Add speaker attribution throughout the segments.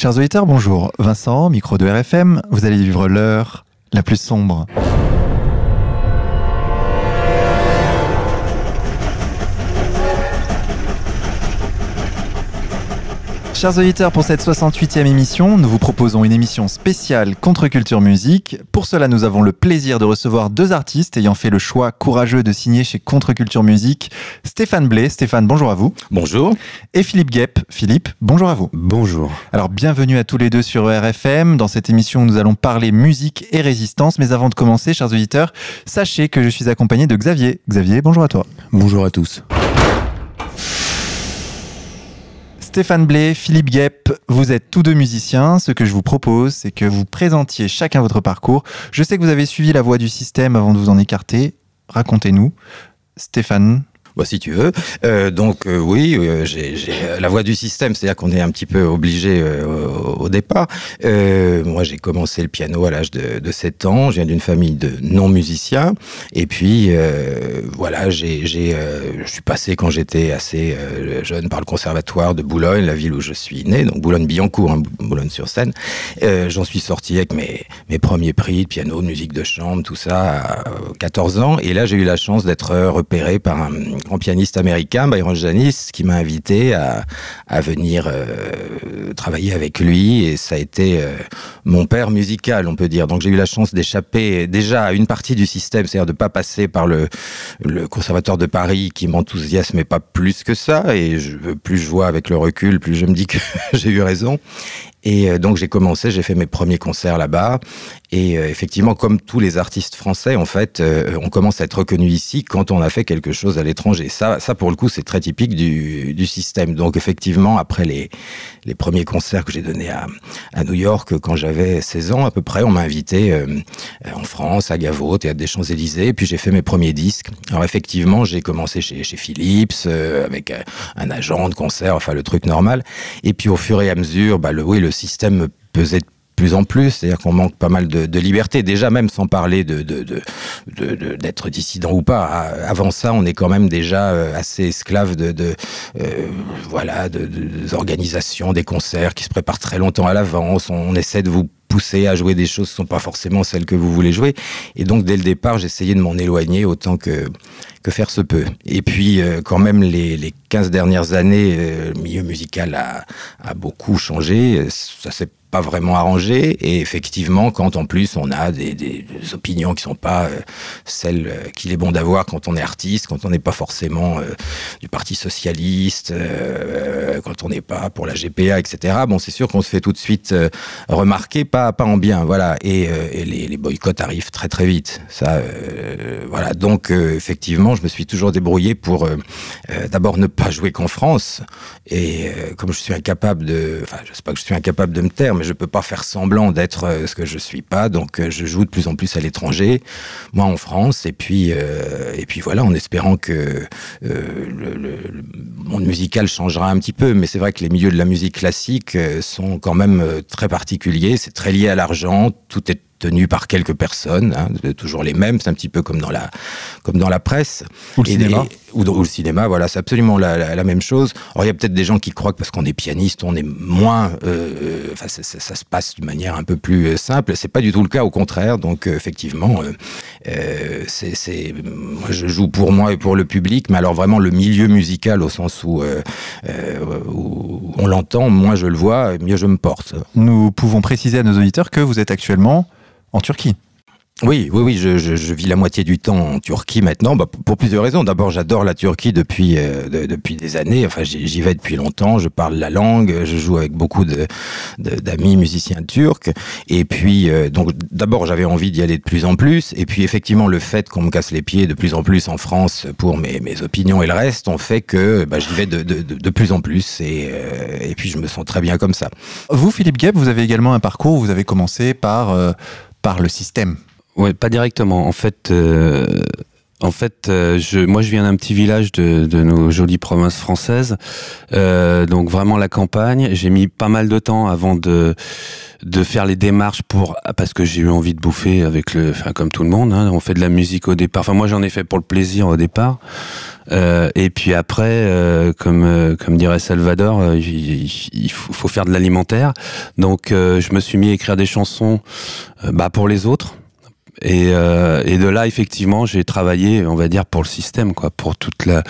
Speaker 1: Chers auditeurs, bonjour. Vincent, micro de RFM, vous allez vivre l'heure la plus sombre. Chers auditeurs, pour cette 68e émission, nous vous proposons une émission spéciale contre-culture musique. Pour cela, nous avons le plaisir de recevoir deux artistes ayant fait le choix courageux de signer chez Contre-culture musique. Stéphane Blé. Stéphane, bonjour à vous.
Speaker 2: Bonjour.
Speaker 1: Et Philippe Guep. Philippe, bonjour à vous.
Speaker 2: Bonjour.
Speaker 1: Alors, bienvenue à tous les deux sur RFM. Dans cette émission, nous allons parler musique et résistance. Mais avant de commencer, chers auditeurs, sachez que je suis accompagné de Xavier. Xavier, bonjour à toi.
Speaker 2: Bonjour à tous.
Speaker 1: Stéphane Blé, Philippe Guep, vous êtes tous deux musiciens. Ce que je vous propose, c'est que vous présentiez chacun votre parcours. Je sais que vous avez suivi la voie du système avant de vous en écarter. Racontez-nous. Stéphane,
Speaker 2: bah, si tu veux. Euh, donc euh, oui, euh, j'ai la voie du système, c'est-à-dire qu'on est un petit peu obligé au, au, départ. moi, j'ai commencé le piano à l'âge de, de, 7 ans. Je viens d'une famille de non-musiciens. Et puis, voilà, j'ai, je suis passé quand j'étais assez jeune par le conservatoire de Boulogne, la ville où je suis né, donc Boulogne-Billancourt, hein, Boulogne-sur-Seine. J'en suis sorti avec mes, mes premiers prix de piano, de musique de chambre, tout ça, à 14 ans. Et là, j'ai eu la chance d'être repéré par un grand pianiste américain, Byron Janis, qui m'a invité à, venir euh, travailler avec lui. Et ça a été euh, mon père musical, on peut dire. Donc j'ai eu la chance d'échapper déjà à une partie du système, c'est-à-dire de pas passer par le, le conservatoire de Paris qui m'enthousiasmait pas plus que ça. Et je, plus je vois avec le recul, plus je me dis que j'ai eu raison. Et euh, donc j'ai commencé, j'ai fait mes premiers concerts là-bas. Et euh, effectivement, comme tous les artistes français, en fait, euh, on commence à être reconnu ici quand on a fait quelque chose à l'étranger. Ça, ça pour le coup, c'est très typique du, système. Donc effectivement, après les, les premiers concerts que j'ai donnés à, à, New York quand j'avais 16 ans à peu près, on m'a invité en France, à Gaveau, Théâtre des Champs-Élysées. Puis j'ai fait mes premiers disques. Alors effectivement, j'ai commencé chez, chez Philips avec un agent de concert, enfin le truc normal. Et puis au fur et à mesure, bah, le, oui, le système pesait de plus en plus, c'est-à-dire qu'on manque pas mal de, liberté, déjà même sans parler de, d'être dissident ou pas. Avant ça, on est quand même déjà euh, assez esclave de, euh, voilà, de, des organisations, des concerts qui se préparent très longtemps à l'avance. On, essaie de vous pousser à jouer des choses qui sont pas forcément celles que vous voulez jouer. Et donc, dès le départ, j'essayais de m'en éloigner autant que, que faire se peut. Et puis, euh, quand même, les, les 15 dernières années, euh, le milieu musical a, a beaucoup changé. Ça s'est pas vraiment arrangé. Et effectivement quand en plus on a des, opinions qui sont pas euh, celles euh, qu'il est bon d'avoir quand on est artiste quand on n'est pas forcément euh, du parti socialiste quand on n'est pas pour la GPA etc bon c'est sûr qu'on se fait tout de suite remarquer pas pas en bien voilà. Et, les boycotts arrivent très très vite. Ça voilà. Donc effectivement je me suis toujours débrouillé pour d'abord ne pas jouer qu'en France. Et comme je suis incapable de enfin je sais pas que je suis incapable de me taire mais je peux pas faire semblant d'être euh, ce que je suis pas. Donc euh, je joue de plus en plus à l'étranger moi en France et puis euh, et puis voilà en espérant que le, le, monde musical changera un petit peu. Mais c'est vrai que les milieux de la musique classique sont quand même très particuliers. C'est très lié à l'argent. Tout est tenu par quelques personnes hein, toujours les mêmes c'est un petit peu comme dans la comme dans la presse.
Speaker 1: Ou le et, cinéma.
Speaker 2: ou, ou le cinéma voilà c'est absolument la, la, la même chose. Or il ya peut-être des gens qui croient que parce qu'on est pianiste on est moins euh, ça, ça, ça se passe d'une manière un peu plus euh, simple. C'est pas du tout le cas au contraire. Donc euh, effectivement euh, euh, c'est moi je joue pour moi et pour le public mais alors vraiment le milieu musical au sens où, euh, euh, où on l'entend moi je le vois mieux je me porte.
Speaker 1: Nous pouvons préciser à nos auditeurs que vous êtes actuellement en Turquie.
Speaker 2: Oui, oui, oui, je, je, je vis la moitié du temps en Turquie maintenant, bah, pour plusieurs raisons. D'abord, j'adore la Turquie depuis euh, de, depuis des années. Enfin, j'y vais depuis longtemps. Je parle la langue, je joue avec beaucoup de d'amis musiciens turcs. Et puis, euh, donc, d'abord, j'avais envie d'y aller de plus en plus. Et puis, effectivement, le fait qu'on me casse les pieds de plus en plus en France pour mes, mes opinions et le reste, ont fait que bah, j'y vais de, de, plus en plus. Et, euh, et puis, je me sens très bien comme ça.
Speaker 1: Vous, Philippe Gueb, vous avez également un parcours où vous avez commencé par par le système
Speaker 3: Ouais, pas directement. En fait, euh, En fait, euh, je, moi, je viens d'un petit village de, de, nos jolies provinces françaises, euh, donc vraiment la campagne. J'ai mis pas mal de temps avant de de faire les démarches pour parce que j'ai eu envie de bouffer avec le, enfin comme tout le monde. Hein, on fait de la musique au départ. Enfin, moi, j'en ai fait pour le plaisir au départ. Euh, et puis après, euh, comme euh, comme dirait Salvador, euh, il, il, faut faire de l'alimentaire. Donc, je me suis mis à écrire des chansons, bah, pour les autres et, euh, et de là, effectivement, j'ai travaillé, on va dire, pour le système, quoi, pour toute la,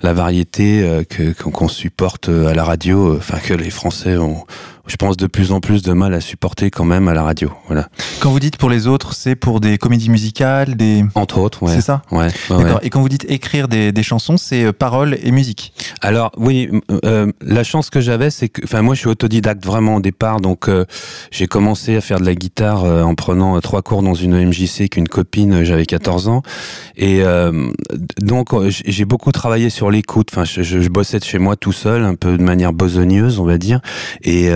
Speaker 3: la variété euh, que qu'on supporte euh, à la radio, euh, enfin que les Français ont, je pense, de plus en plus de mal à supporter quand même à la radio. Voilà.
Speaker 1: Quand vous dites pour les autres, c'est pour des comédies musicales, des
Speaker 3: entre autres, ouais.
Speaker 1: C'est ça.
Speaker 3: Ouais. ouais
Speaker 1: D'accord.
Speaker 3: ouais.
Speaker 1: Et quand vous dites écrire des, des chansons, c'est euh, paroles et musique.
Speaker 3: Alors oui, euh, la chance que j'avais, c'est que, enfin moi je suis autodidacte vraiment au départ, donc euh, j'ai commencé à faire de la guitare euh, en prenant trois cours dans une EMJC qu'une copine, j'avais 14 ans, et donc j'ai beaucoup travaillé sur l'écoute. Enfin je, je, bossais de chez moi tout seul, un peu de manière besogneuse, on va dire, et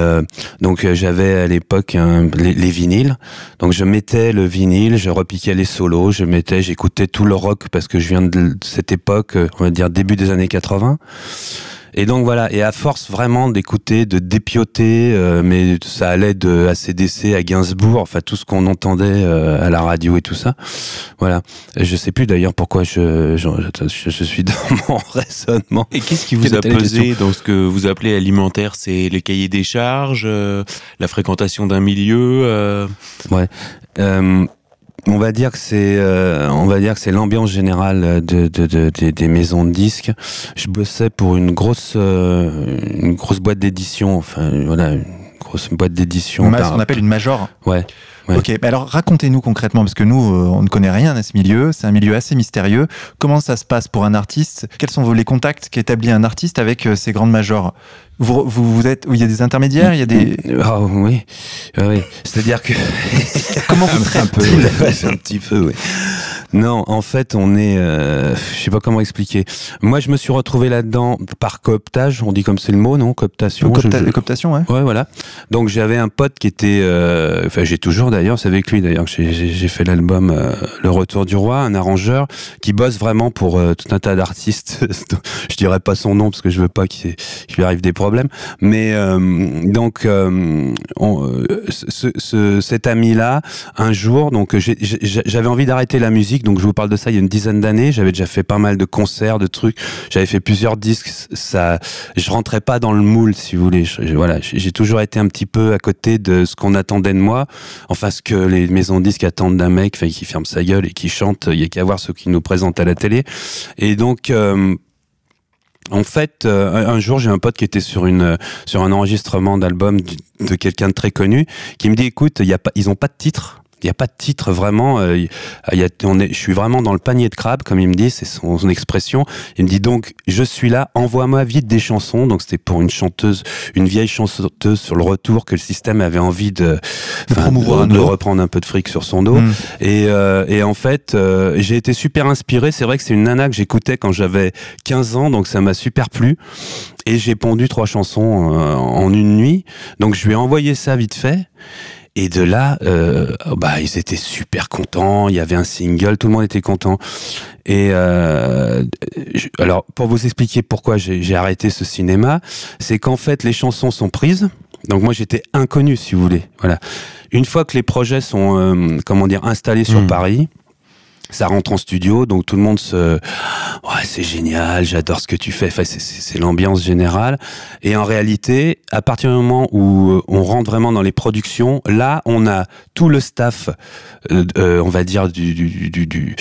Speaker 3: donc j'avais à l'époque les, les, vinyles, donc je mettais le vinyle, je repiquais les solos, je mettais, j'écoutais tout le rock parce que je viens de cette époque, on va dire début des années 80. Et donc voilà, et à force vraiment d'écouter, de dépioter, euh, mais ça allait de ACDC à Gainsbourg, enfin tout ce qu'on entendait euh, à la radio et tout ça. Voilà. Je sais plus d'ailleurs pourquoi je, je, je, je, suis dans mon raisonnement.
Speaker 4: Et qu'est-ce qui vous a pesé dans ce que vous appelez alimentaire? C'est les cahiers des charges, euh, la fréquentation d'un milieu euh...
Speaker 3: Ouais. On va dire que c'est euh, on va dire que c'est l'ambiance générale de, de, de, de, des maisons de disques. Je bossais pour une grosse euh, une grosse boîte d'édition, enfin voilà, une grosse boîte d'édition.
Speaker 1: Ce qu'on appelle une major.
Speaker 3: Ouais.
Speaker 1: Ouais. Ok, alors racontez-nous concrètement, parce que nous, euh, on ne connaît rien à ce milieu, c'est un milieu assez mystérieux. Comment ça se passe pour un artiste? Quels sont les contacts qu'établit un artiste avec euh, ces grandes majors? Vous, vous, vous, êtes, il y a des intermédiaires, il y a des.
Speaker 3: Oh, oui, oui. C'est-à-dire que.
Speaker 1: Comment vous traitez
Speaker 3: un peu, ouais, un petit peu, oui. Non, en fait, on est, euh, je sais pas comment expliquer. Moi, je me suis retrouvé là-dedans par cooptage. On dit comme c'est le mot, non? Cooptation.
Speaker 1: Copta je, je... Cooptation, ouais.
Speaker 3: Ouais, voilà. Donc j'avais un pote qui était, euh, enfin j'ai toujours d'ailleurs, c'est avec lui d'ailleurs que j'ai fait l'album euh, Le Retour du Roi, un arrangeur qui bosse vraiment pour euh, tout un tas d'artistes. je dirais pas son nom parce que je veux pas qu'il lui arrive des problèmes. Mais euh, donc on, ce, ce, cet ami-là, un jour, donc j'avais envie d'arrêter la musique donc je vous parle de ça il y a une dizaine d'années. J'avais déjà fait pas mal de concerts, de trucs. J'avais fait plusieurs disques. Ça, je rentrais pas dans le moule, si vous voulez. Voilà, j'ai toujours été un petit peu à côté de ce qu'on attendait de moi. Enfin, ce que les maisons disques attendent d'un mec, qui ferme sa gueule et qui chante. Il y a qu'à voir ce qui nous présente à la télé. Et donc. Euh, en fait, euh, un jour, j'ai un pote qui était sur une sur un enregistrement d'album de quelqu'un de très connu, qui me dit "Écoute, y a pas, ils ont pas de titre." Il n'y a pas de titre vraiment. Euh, y a, on est, je suis vraiment dans le panier de crabe, comme il me dit, c'est son, son, expression. Il me dit donc, je suis là, envoie-moi vite des chansons. Donc c'était pour une chanteuse, une vieille chanteuse sur le retour que le système avait envie de,
Speaker 1: de promouvoir,
Speaker 3: de, de reprendre un peu de fric sur son dos. Mm. Et, euh, et en fait, euh, j'ai été super inspiré. C'est vrai que c'est une nana que j'écoutais quand j'avais 15 ans, donc ça m'a super plu. Et j'ai pondu trois chansons euh, en une nuit. Donc je lui ai envoyé ça vite fait. Et de là, euh, bah, ils étaient super contents. Il y avait un single, tout le monde était content. Et euh, je, alors, pour vous expliquer pourquoi j'ai arrêté ce cinéma, c'est qu'en fait, les chansons sont prises. Donc moi, j'étais inconnu, si vous voulez. Voilà. Une fois que les projets sont, euh, comment dire, installés sur mmh. Paris ça rentre en studio, donc tout le monde se, ouais, c'est génial, j'adore ce que tu fais. Enfin, c'est l'ambiance générale. Et en réalité, à partir du moment où on rentre vraiment dans les productions, là, on a tout le staff, euh, euh, on va dire du du,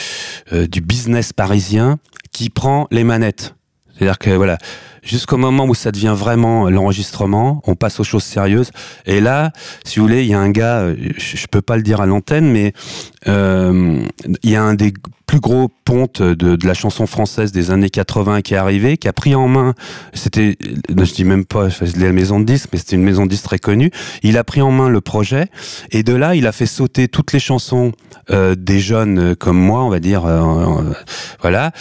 Speaker 3: euh, business parisien qui prend les manettes. C'est-à-dire que voilà, jusqu'au moment où ça devient vraiment l'enregistrement, on passe aux choses sérieuses. Et là, si vous voulez, il y a un gars, je, je peux pas le dire à l'antenne, mais euh, il y a un des plus gros pontes de, la chanson française des années 80 qui est arrivé, qui a pris en main, c'était, je dis même pas la maison de disques, mais c'était une maison de disques très connue. Il a pris en main le projet et de là, il a fait sauter toutes les chansons euh, des jeunes comme moi, on va dire, euh, euh, voilà.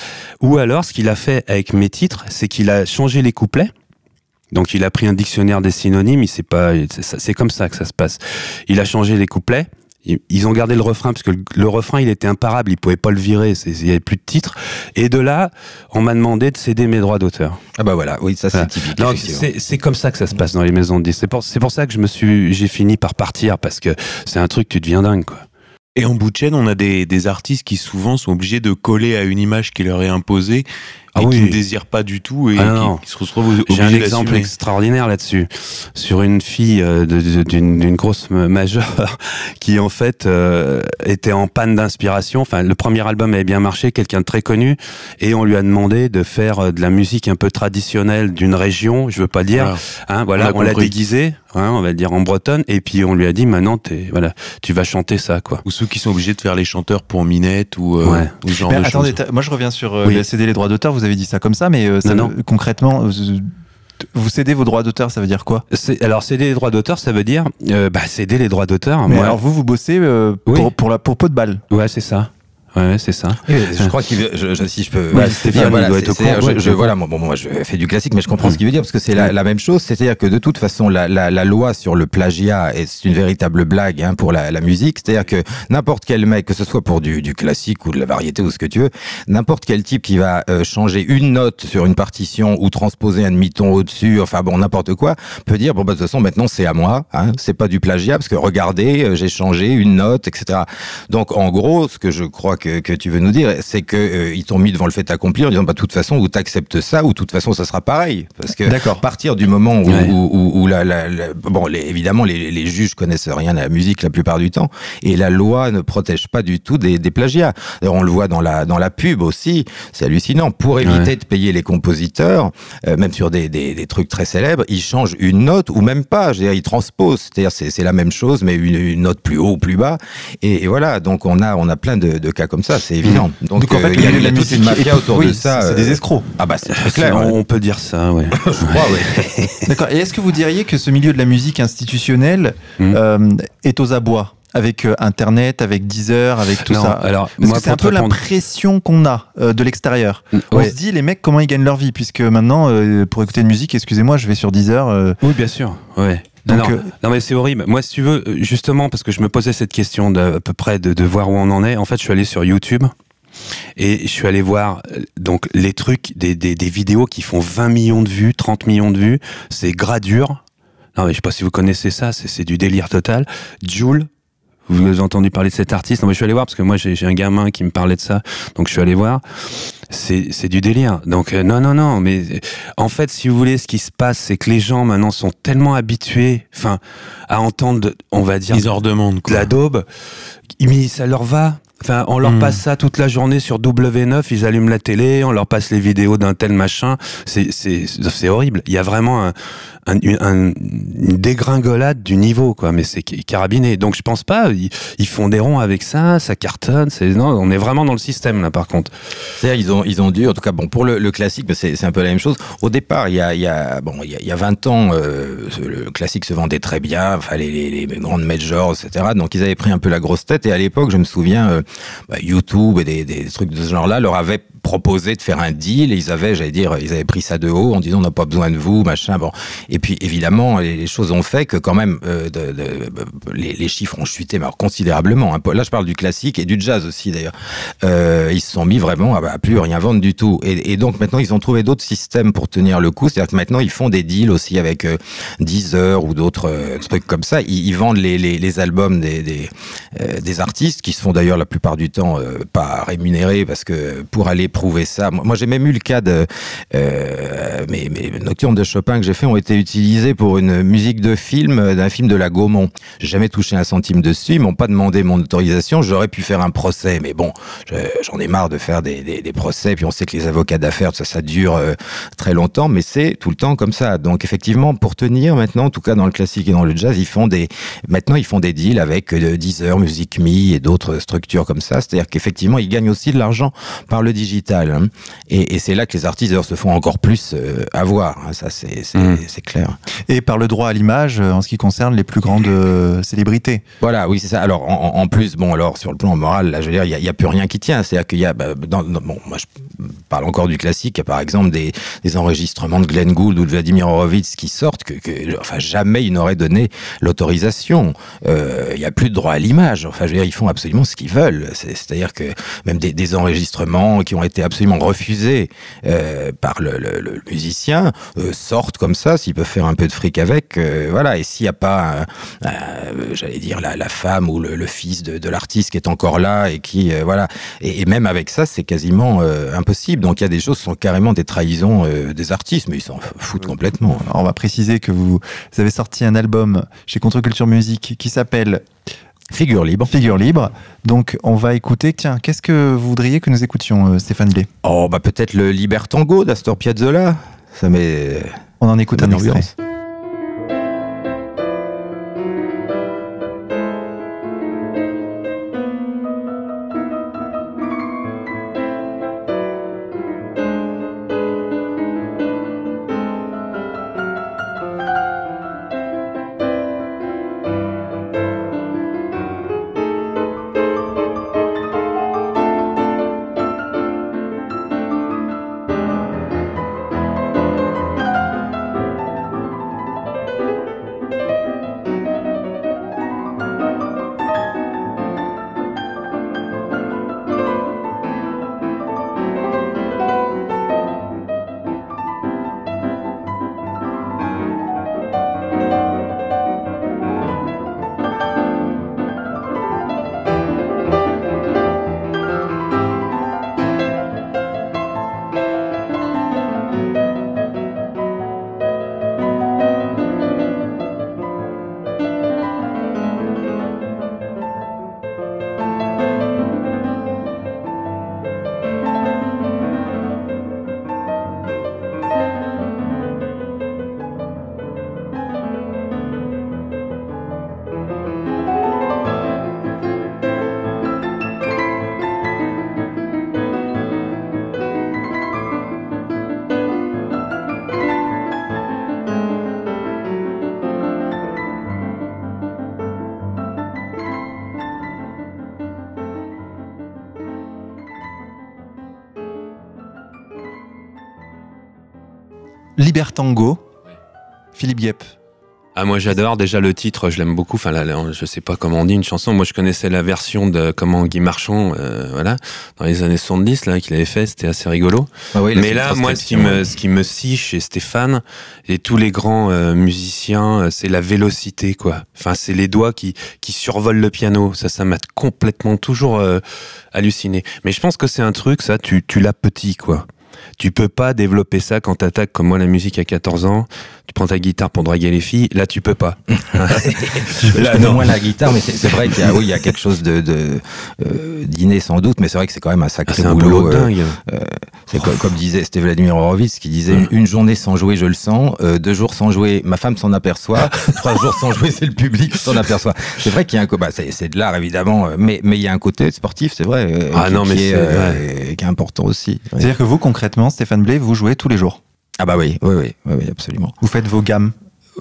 Speaker 3: Ou alors, ce qu'il a fait avec mes titres, c'est qu'il a changé les couplets. Donc il a pris un dictionnaire des synonymes, c'est comme ça que ça se passe. Il a changé les couplets, ils ont gardé le refrain parce que le, refrain il était imparable, ils pouvaient pas le virer, il y avait plus de titres. Et de là, on m'a demandé de céder mes droits d'auteur.
Speaker 2: Ah bah voilà, oui, ça c'est typique.
Speaker 3: C'est comme ça que ça se passe dans les maisons de disques. C'est pour, pour ça que je me suis, j'ai fini par partir parce que c'est un truc tu deviens dingue quoi.
Speaker 4: Et en bout de chaîne, on a des, des artistes qui souvent sont obligés de coller à une image qui leur est imposée ah et qui ne désirent pas du tout et
Speaker 3: ah qui, se retrouvent J'ai un exemple extraordinaire là-dessus. Sur une fille euh, d'une grosse majeure qui en fait euh, était en panne d'inspiration. Enfin, le premier album avait bien marché, quelqu'un de très connu, et on lui a demandé de faire euh, de la musique un peu traditionnelle d'une région. Je veux pas dire, voilà, hein, voilà on, l'a déguisé, hein, on va dire en bretonne, et puis on lui a dit maintenant, es, voilà, tu vas chanter ça, quoi.
Speaker 4: Ou ceux qui sont obligés de faire les chanteurs pour Minette ou, euh, ou
Speaker 1: genre mais attendez, moi je reviens sur euh, céder les droits d'auteur. Vous avez dit ça comme ça, mais euh, concrètement. Vous cédez vos droits d'auteur, ça veut dire quoi?
Speaker 3: Alors céder les droits d'auteur, ça veut dire bah, céder les droits d'auteur.
Speaker 1: Mais alors vous, vous bossez pour, pour, la pour pot de balle.
Speaker 3: Ouais, c'est ça. Ouais, c'est ça.
Speaker 2: je crois qu'il je, je, si je peux.
Speaker 3: Bah, Stéphane, voilà, doit être au courant.
Speaker 2: Je, je, voilà, bon, moi, je fais du classique, mais je comprends ce qu'il veut dire parce que c'est la, la, même chose. C'est-à-dire que de toute façon, la, la, la loi sur le plagiat est une véritable blague hein, pour la, la musique. C'est-à-dire que n'importe quel mec, que ce soit pour du, du, classique ou de la variété ou ce que tu veux, n'importe quel type qui va euh, changer une note sur une partition ou transposer un demi-ton au-dessus, enfin bon, n'importe quoi, peut dire bon bah de toute façon maintenant c'est à moi. Hein, c'est pas du plagiat parce que regardez, euh, j'ai changé une note, etc. Donc en gros, ce que je crois que, que tu veux nous dire c'est que euh, ils t'ont mis devant le fait accompli en disant bah de toute façon ou t'acceptes ça ou de toute façon ça sera pareil parce que à partir du moment où, où, où, la, la, bon les, évidemment les, les, juges connaissent rien à la musique la plupart du temps et la loi ne protège pas du tout des, des plagiats. on le voit dans la dans la pub aussi, c'est hallucinant. Pour éviter de payer les compositeurs, euh, même sur des, des, des, trucs très célèbres, ils changent une note ou même pas. Je veux dire, ils transposent, c'est-à-dire c'est la même chose mais une, une, note plus haut ou plus bas. Et, et, voilà, donc on a on a plein de, de cas comme ça, c'est évident.
Speaker 1: Donc, en fait, euh, il y a, y a, toute une mafia autour de ça.
Speaker 3: C'est des euh, escrocs.
Speaker 2: Ah bah c'est très clair.
Speaker 3: On peut dire ça, ouais.
Speaker 2: Je crois, ouais.
Speaker 1: D'accord. Et est-ce que vous diriez que ce milieu de la musique institutionnelle hmm. euh, est aux abois avec euh, Internet, avec Deezer, avec tout ça?
Speaker 3: Alors,
Speaker 1: c'est un peu l'impression qu'on a euh, de l'extérieur. Mm, On se dit les mecs comment ils gagnent leur vie? Puisque maintenant euh, pour écouter de musique, excusez-moi, je vais sur Deezer.
Speaker 3: Oui, bien sûr. Ouais. Donc, non, non, mais c'est horrible. Moi, si tu veux, justement, parce que je me posais cette question de, à peu près de, de voir où on en est. En fait, je suis allé sur YouTube. Et je suis allé voir donc les trucs, des, des, des, vidéos qui font 20 millions de vues, 30 millions de vues. C'est Gradure. Non, mais je sais pas si vous connaissez ça, c'est du délire total. Joule, vous avez entendu parler de cet artiste Non, mais je suis allé voir parce que moi j'ai un gamin qui me parlait de ça, donc je suis allé voir. C'est du délire. Donc euh, non, non, non. Mais en fait, si vous voulez, ce qui se passe, c'est que les gens maintenant sont tellement habitués, enfin, à entendre, on va dire,
Speaker 4: ils en demandent
Speaker 3: quoi. la daube, mais ça leur va. Enfin, on leur hmm. passe ça toute la journée sur W9, ils allument la télé, on leur passe les vidéos d'un tel machin. C'est horrible. Il y a vraiment un, un, une dégringolade du niveau, quoi. Mais c'est carabiné. Donc je pense pas. Ils, font des ronds avec ça, ça cartonne. Non, on est vraiment dans le système là, par contre.
Speaker 2: C'est-à-dire ils ont ils ont dû, en tout cas, bon pour le, le classique, c'est un peu la même chose. Au départ, il y a il y a bon il y a, y a 20 ans, euh, le classique se vendait très bien. Enfin les, les, les, grandes majors, etc. Donc ils avaient pris un peu la grosse tête. Et à l'époque, je me souviens, euh, bah, YouTube et des, des trucs de ce genre-là leur avaient proposé de faire un deal et ils avaient, j'allais dire, ils avaient pris ça de haut en disant on n'a pas besoin de vous, machin. Bon, et puis évidemment les, choses ont fait que quand même euh, les, chiffres ont chuté alors, considérablement. Hein. Là, je parle du classique et du jazz aussi d'ailleurs. Euh, ils se sont mis vraiment à, à, plus rien vendre du tout. Et, donc maintenant ils ont trouvé d'autres systèmes pour tenir le coup. C'est-à-dire que maintenant ils font des deals aussi avec euh, Deezer ou d'autres trucs comme ça. Ils, vendent les, albums des, des, des, artistes qui se font d'ailleurs la plupart du temps pas rémunérés parce que pour aller prouver ça. Moi, j'ai même eu le cas de euh, mes, nocturnes de Chopin que j'ai fait ont été utilisés pour une musique de film d'un film de la Gaumont. J'ai jamais touché un centime dessus. Ils m'ont pas demandé mon autorisation. J'aurais pu faire un procès, mais bon, j'en ai marre de faire des, procès. Puis on sait que les avocats d'affaires, ça, dure euh, très longtemps, mais c'est tout le temps comme ça. Donc effectivement, pour tenir maintenant, en tout cas dans le classique et dans le jazz, ils font des maintenant ils font des deals avec euh, Deezer, Music Me et d'autres structures comme ça. C'est-à-dire qu'effectivement, ils gagnent aussi de l'argent par le digital hein. Et, et c'est là que les artistes se font encore plus euh, avoir. hein. Ça, c'est
Speaker 3: Mm.
Speaker 2: c'est clair.
Speaker 1: Et par le droit à l'image euh, en ce qui concerne les plus grandes euh, célébrités.
Speaker 2: Voilà, oui, c'est ça. Alors, en, plus, bon, alors sur le plan moral, là, je veux dire, il y a- plus rien qui tient. C'est-à-dire qu'il y a, bah, dans, dans- bon, moi, je parle encore du classique. Il y a par exemple des, des enregistrements de Glenn Gould ou de Vladimir Horowitz qui sortent que, que enfin, jamais ils n'auraient donné l'autorisation. Euh, Il y a plus de droit à l'image. Enfin, je veux dire, ils font absolument ce qu'ils veulent. C'est- C'est-à-dire que même des, des enregistrements qui ont été absolument refusés euh, par le, musicien euh, sortent comme ça, s'ils peuvent faire un peu de fric avec. euh, voilà. Et s'il n'y a pas, euh, j'allais dire, la, la femme ou le, fils de, l'artiste qui est encore là et qui, voilà. Et, même avec ça, c'est quasiment impossible. Donc il y a des choses qui sont carrément des trahisons des artistes, mais ils s'en foutent complètement.
Speaker 1: On va préciser que vous, vous avez sorti un album chez Contre-Culture Musique qui s'appelle
Speaker 2: Figure libre.
Speaker 1: Figure Libre. Donc on va écouter, tiens, qu'est-ce que vous voudriez que nous écoutions, euh, Stéphane Blé?
Speaker 2: Oh, bah peut-être le Libertango d'Astor Piazzolla. Ça met
Speaker 1: On en écoute un extrait.
Speaker 2: Ambiance.
Speaker 1: Libertango. Philippe Guep.
Speaker 3: Ah moi j'adore déjà le titre, je l'aime beaucoup. Enfin là, là, je sais pas comment on dit une chanson. Moi je connaissais la version de comment Guy Marchand, euh, voilà, dans les années 70 là qu'il avait fait, c'était assez rigolo.
Speaker 2: Ah oui,
Speaker 3: Mais là, moi, ce qui me, ce qui me scie chez Stéphane et tous les grands euh, musiciens, euh, c'est la vélocité, quoi. Enfin, c'est les doigts qui, qui survolent le piano. Ça, ça m'a complètement toujours euh, halluciné. Mais je pense que c'est un truc, ça, tu, tu l'as petit, quoi. Tu peux pas développer ça quand t'attaques comme moi la musique à 14 ans. Tu prends ta guitare pour draguer les filles. Là, tu peux pas.
Speaker 2: Je
Speaker 3: Là, non.
Speaker 2: moins la guitare, mais c'est vrai qu'il y a, oui, il y a quelque chose de, de euh, sans doute, mais c'est vrai que c'est quand même un
Speaker 3: Ah,
Speaker 2: sacré
Speaker 3: c'est un
Speaker 2: boulot. euh,
Speaker 3: dingue.
Speaker 2: c'est comme, comme disait, c'était Vladimir Horowitz qui disait une journée sans jouer, je le sens. euh, deux jours sans jouer, ma femme s'en aperçoit. trois jours sans jouer, c'est le public qui s'en aperçoit. C'est vrai qu'il y a un, co- bah, c'est, de l'art évidemment, euh, mais mais il y a un côté sportif, c'est vrai, euh,
Speaker 3: Ah
Speaker 2: qui,
Speaker 3: non, mais
Speaker 2: qui est,
Speaker 3: c'est-
Speaker 2: euh, qui est important aussi.
Speaker 1: C'est-à-dire que vous, concrètement, Stéphane Blé, vous jouez tous les jours?
Speaker 2: Ah bah oui, oui, oui, oui, absolument.
Speaker 1: Vous faites vos gammes.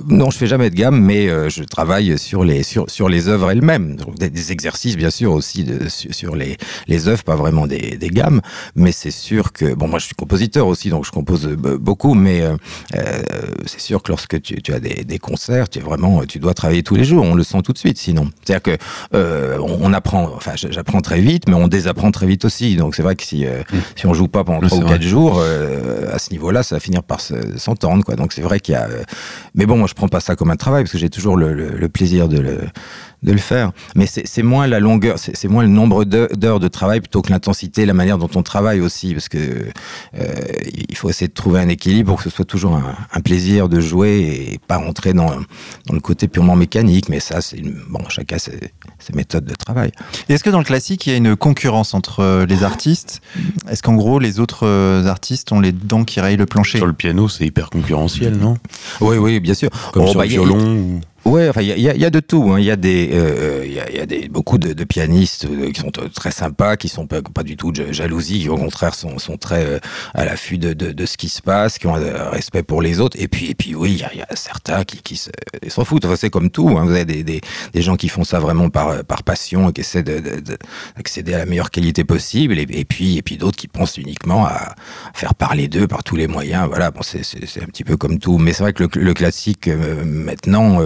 Speaker 2: Non, je fais jamais de gamme, mais euh, je travaille sur les sur sur les œuvres elles-mêmes. Des, des exercices, bien sûr, aussi de, sur, les les œuvres, pas vraiment des, des gammes, mais c'est sûr que bon, moi je suis compositeur aussi, donc je compose euh, beaucoup, mais euh, euh, c'est sûr que lorsque tu, tu as des, des concerts, tu es vraiment tu dois travailler tous les jours. On le sent tout de suite, sinon. C'est-à-dire que euh, on, on apprend, enfin j'apprends très vite, mais on désapprend très vite aussi. Donc c'est vrai que si euh, si on joue pas pendant
Speaker 3: Oui,
Speaker 2: trois
Speaker 3: c'est
Speaker 2: ou
Speaker 3: vrai.
Speaker 2: quatre jours, euh, à ce niveau-là, ça va finir par se- s'entendre, quoi. Donc c'est vrai qu'il y a mais bon, moi, je prends pas ça comme un travail parce que j'ai toujours le, plaisir de le, de le faire. Mais c'est moins la longueur, c'est moins le nombre d'heures de travail plutôt que l'intensité, la manière dont on travaille aussi. Parce que euh, il faut essayer de trouver un équilibre pour que ce soit toujours un, un plaisir de jouer et pas rentrer dans, dans le côté purement mécanique. Mais ça, c'est une- bon, chacun ses, ses méthodes de travail.
Speaker 1: Est-ce que dans le classique, il y a une concurrence entre euh, les artistes? Est-ce qu'en gros, les autres euh, artistes ont les dents qui rayent le plancher?
Speaker 4: Sur le piano, c'est hyper concurrentiel, non?
Speaker 2: Oui, oui, bien sûr.
Speaker 4: Comme
Speaker 2: Oh,
Speaker 4: sur
Speaker 2: bah,
Speaker 4: le
Speaker 2: il y a-
Speaker 4: violon. ou-
Speaker 2: Ouais, enfin, il y a, y a, de tout. Hein. Il y a des, euh, il y, a, y a des beaucoup de, de pianistes euh, qui sont très sympas, qui sont pas, pas du tout de qui au contraire sont, sont très euh, à l'affût de, de, de, ce qui se passe, qui ont un respect pour les autres. Et puis, et puis, oui, il y a, y certains qui, qui s'en foutent. Enfin, c'est comme tout. Hein. Vous avez des, des, des, gens qui font ça vraiment par, par passion et qui essaient d'accéder à la meilleure qualité possible. Et, et puis, et puis d'autres qui pensent uniquement à faire parler d'eux par tous les moyens. Voilà, bon, c'est un petit peu comme tout. Mais c'est vrai que le, le classique maintenant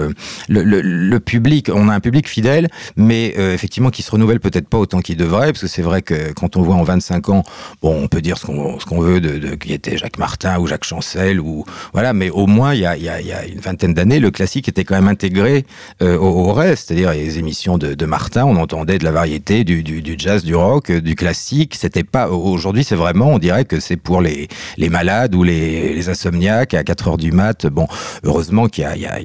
Speaker 2: le, le, public, on a un public fidèle, mais euh, effectivement qui se renouvelle peut-être pas autant qu'il devrait, parce que c'est vrai que quand on voit en 25 ans, bon, on peut dire ce qu'on qu'on veut de, qui était Jacques Martin ou Jacques Chancel ou voilà, mais au moins il y a, y, a, y a, une vingtaine d'années, le classique était quand même intégré euh, au, reste, c'est-à-dire les émissions de, Martin, on entendait de la variété, du, du, jazz, du rock, du classique. C'était pas aujourd'hui, c'est vraiment, on dirait que c'est pour les les malades ou les, les insomniaques à 4 heures du mat. Bon, heureusement qu'il y a, a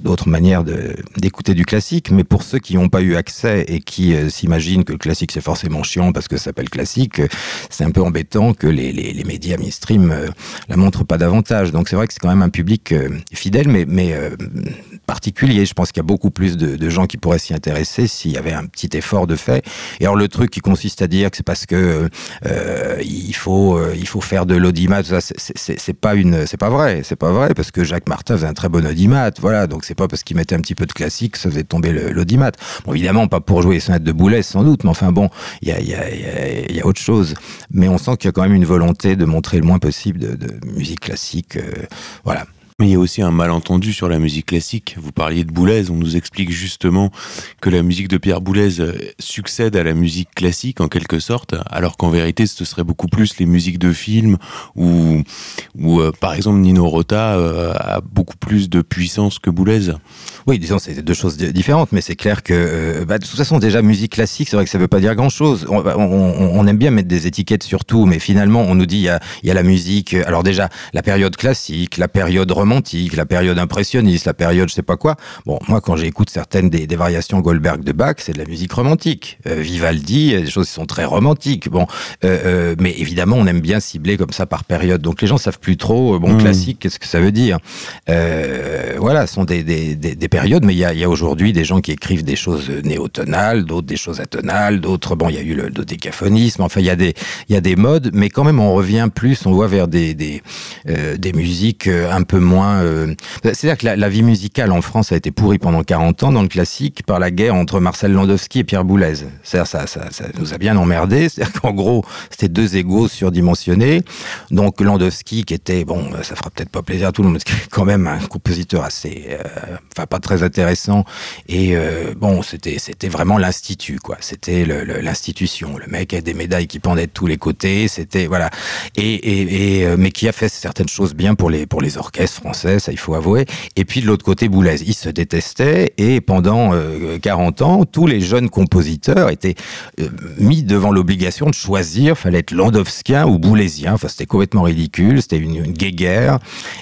Speaker 2: d'autres manières d'écouter du classique, mais pour ceux qui n'ont pas eu accès et qui euh, s'imaginent que le classique c'est forcément chiant parce que ça s'appelle classique, euh, c'est un peu embêtant que les, les, les médias mainstream euh, la montrent pas davantage. Donc c'est vrai que c'est quand même un public euh, fidèle, mais, mais particulier. Je pense qu'il y a beaucoup plus de, gens qui pourraient s'y intéresser s'il y avait un petit effort de fait. Et alors le truc qui consiste à dire que c'est parce que euh, il faut il faut faire de l'audimat, c'est pas une c'est pas vrai, c'est pas vrai parce que Jacques Martin faisait un très bon audimat. Voilà, donc c'est pas parce qu'il qui mettait un petit peu de classique, ça faisait tomber l'audimat. Bon, évidemment, pas pour jouer les sonates de Boulez, sans doute, mais enfin bon, il y a, y, a, y a, autre chose. Mais on sent qu'il y a quand même une volonté de montrer le moins possible de, de musique classique. Euh, voilà.
Speaker 4: Mais il y a aussi un malentendu sur la musique classique. Vous parliez de Boulez, on nous explique justement que la musique de Pierre Boulez euh, succède à la musique classique en quelque sorte, alors qu'en vérité ce serait beaucoup plus les musiques de films ou, euh, par exemple Nino Rota euh, a beaucoup plus de puissance que Boulez.
Speaker 2: Oui, disons c'est deux choses différentes, mais c'est clair que bah, de toute façon déjà musique classique, c'est vrai que ça veut pas dire grand chose. On, aime bien mettre des étiquettes sur tout, mais finalement on nous dit il y a, y a la musique. Alors déjà la période classique, la période romantique, la période impressionniste, la période je sais pas quoi. Bon, moi quand j'écoute certaines des, des, variations Goldberg de Bach, c'est de la musique romantique. Euh, Vivaldi, des choses qui sont très romantiques. Bon, euh, euh, mais évidemment on aime bien cibler comme ça par période. Donc les gens savent plus trop. Bon, mmh. classique, qu'est-ce que ça veut dire euh, Voilà, ce sont des, des, des, des périodes, mais il y a, y a aujourd'hui des gens qui écrivent des choses néotonales, d'autres des choses atonales, d'autres bon, il y a eu le dodécaphonisme. Enfin, il y a des y a des modes, mais quand même on revient plus, on voit vers des des, euh, des musiques un peu moins euh, c'est-à-dire que la, vie musicale en France a été pourrie pendant 40 ans dans le classique par la guerre entre Marcel Landowski et Pierre Boulez. C'est-à-dire ça, nous a bien emmerdé. C'est-à-dire qu'en gros, c'était deux égaux surdimensionnés. Donc Landowski, qui était, bon, ça fera peut-être pas plaisir à tout le monde, mais quand même un compositeur assez, euh, enfin pas très intéressant. Et euh, bon, c'était c'était vraiment l'institut, quoi. C'était l'institution. Le, le, mec avait des médailles qui pendaient de tous les côtés. C'était voilà. Et, et, et, mais qui a fait certaines choses bien pour les pour les orchestres français, ça il faut avouer. Et puis de l'autre côté, Boulez, ils se détestaient et pendant euh, 40 ans, tous les jeunes compositeurs étaient euh, mis devant l'obligation de choisir, fallait être landowskien ou boulésien. Enfin, c'était complètement ridicule. C'était une, une guéguerre.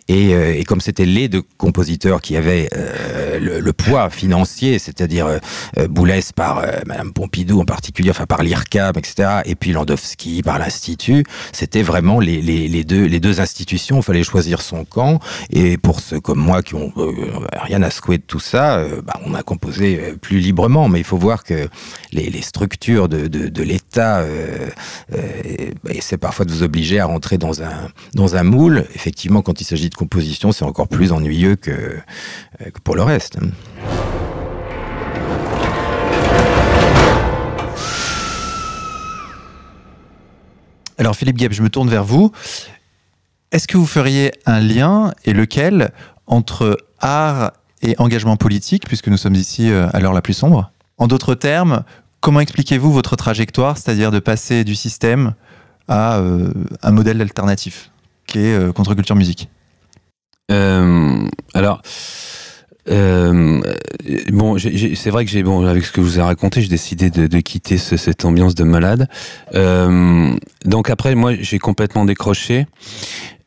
Speaker 2: Et, euh, comme c'était les deux compositeurs qui avaient euh, le, poids financier, c'est-à-dire Boulez par Madame Pompidou en particulier, enfin par l'IRCAM, etc. Et puis Landowski par l'Institut. C'était vraiment les deux institutions. Il fallait choisir son camp. Et pour ceux comme moi qui ont euh, rien à secouer de tout ça, euh, bah, on a composé euh, plus librement. Mais il faut voir que les, structures de, l'État essaient parfois de vous obliger à rentrer dans un, moule. Effectivement, quand il s'agit de composition, c'est encore plus ennuyeux que, que pour le reste.
Speaker 1: Alors Philippe Gueb, je me tourne vers vous. Est-ce que vous feriez un lien, et lequel, entre art et engagement politique, puisque nous sommes ici euh, à l'heure la plus sombre? En d'autres termes, comment expliquez-vous votre trajectoire, c'est-à-dire de passer du système à euh, un modèle alternatif, qui est euh, contre-culture musique?
Speaker 3: Alors, bon, c'est vrai que j'ai bon avec ce que je vous ai raconté, j'ai décidé de, quitter ce, cette ambiance de malade. Donc après, moi, j'ai complètement décroché.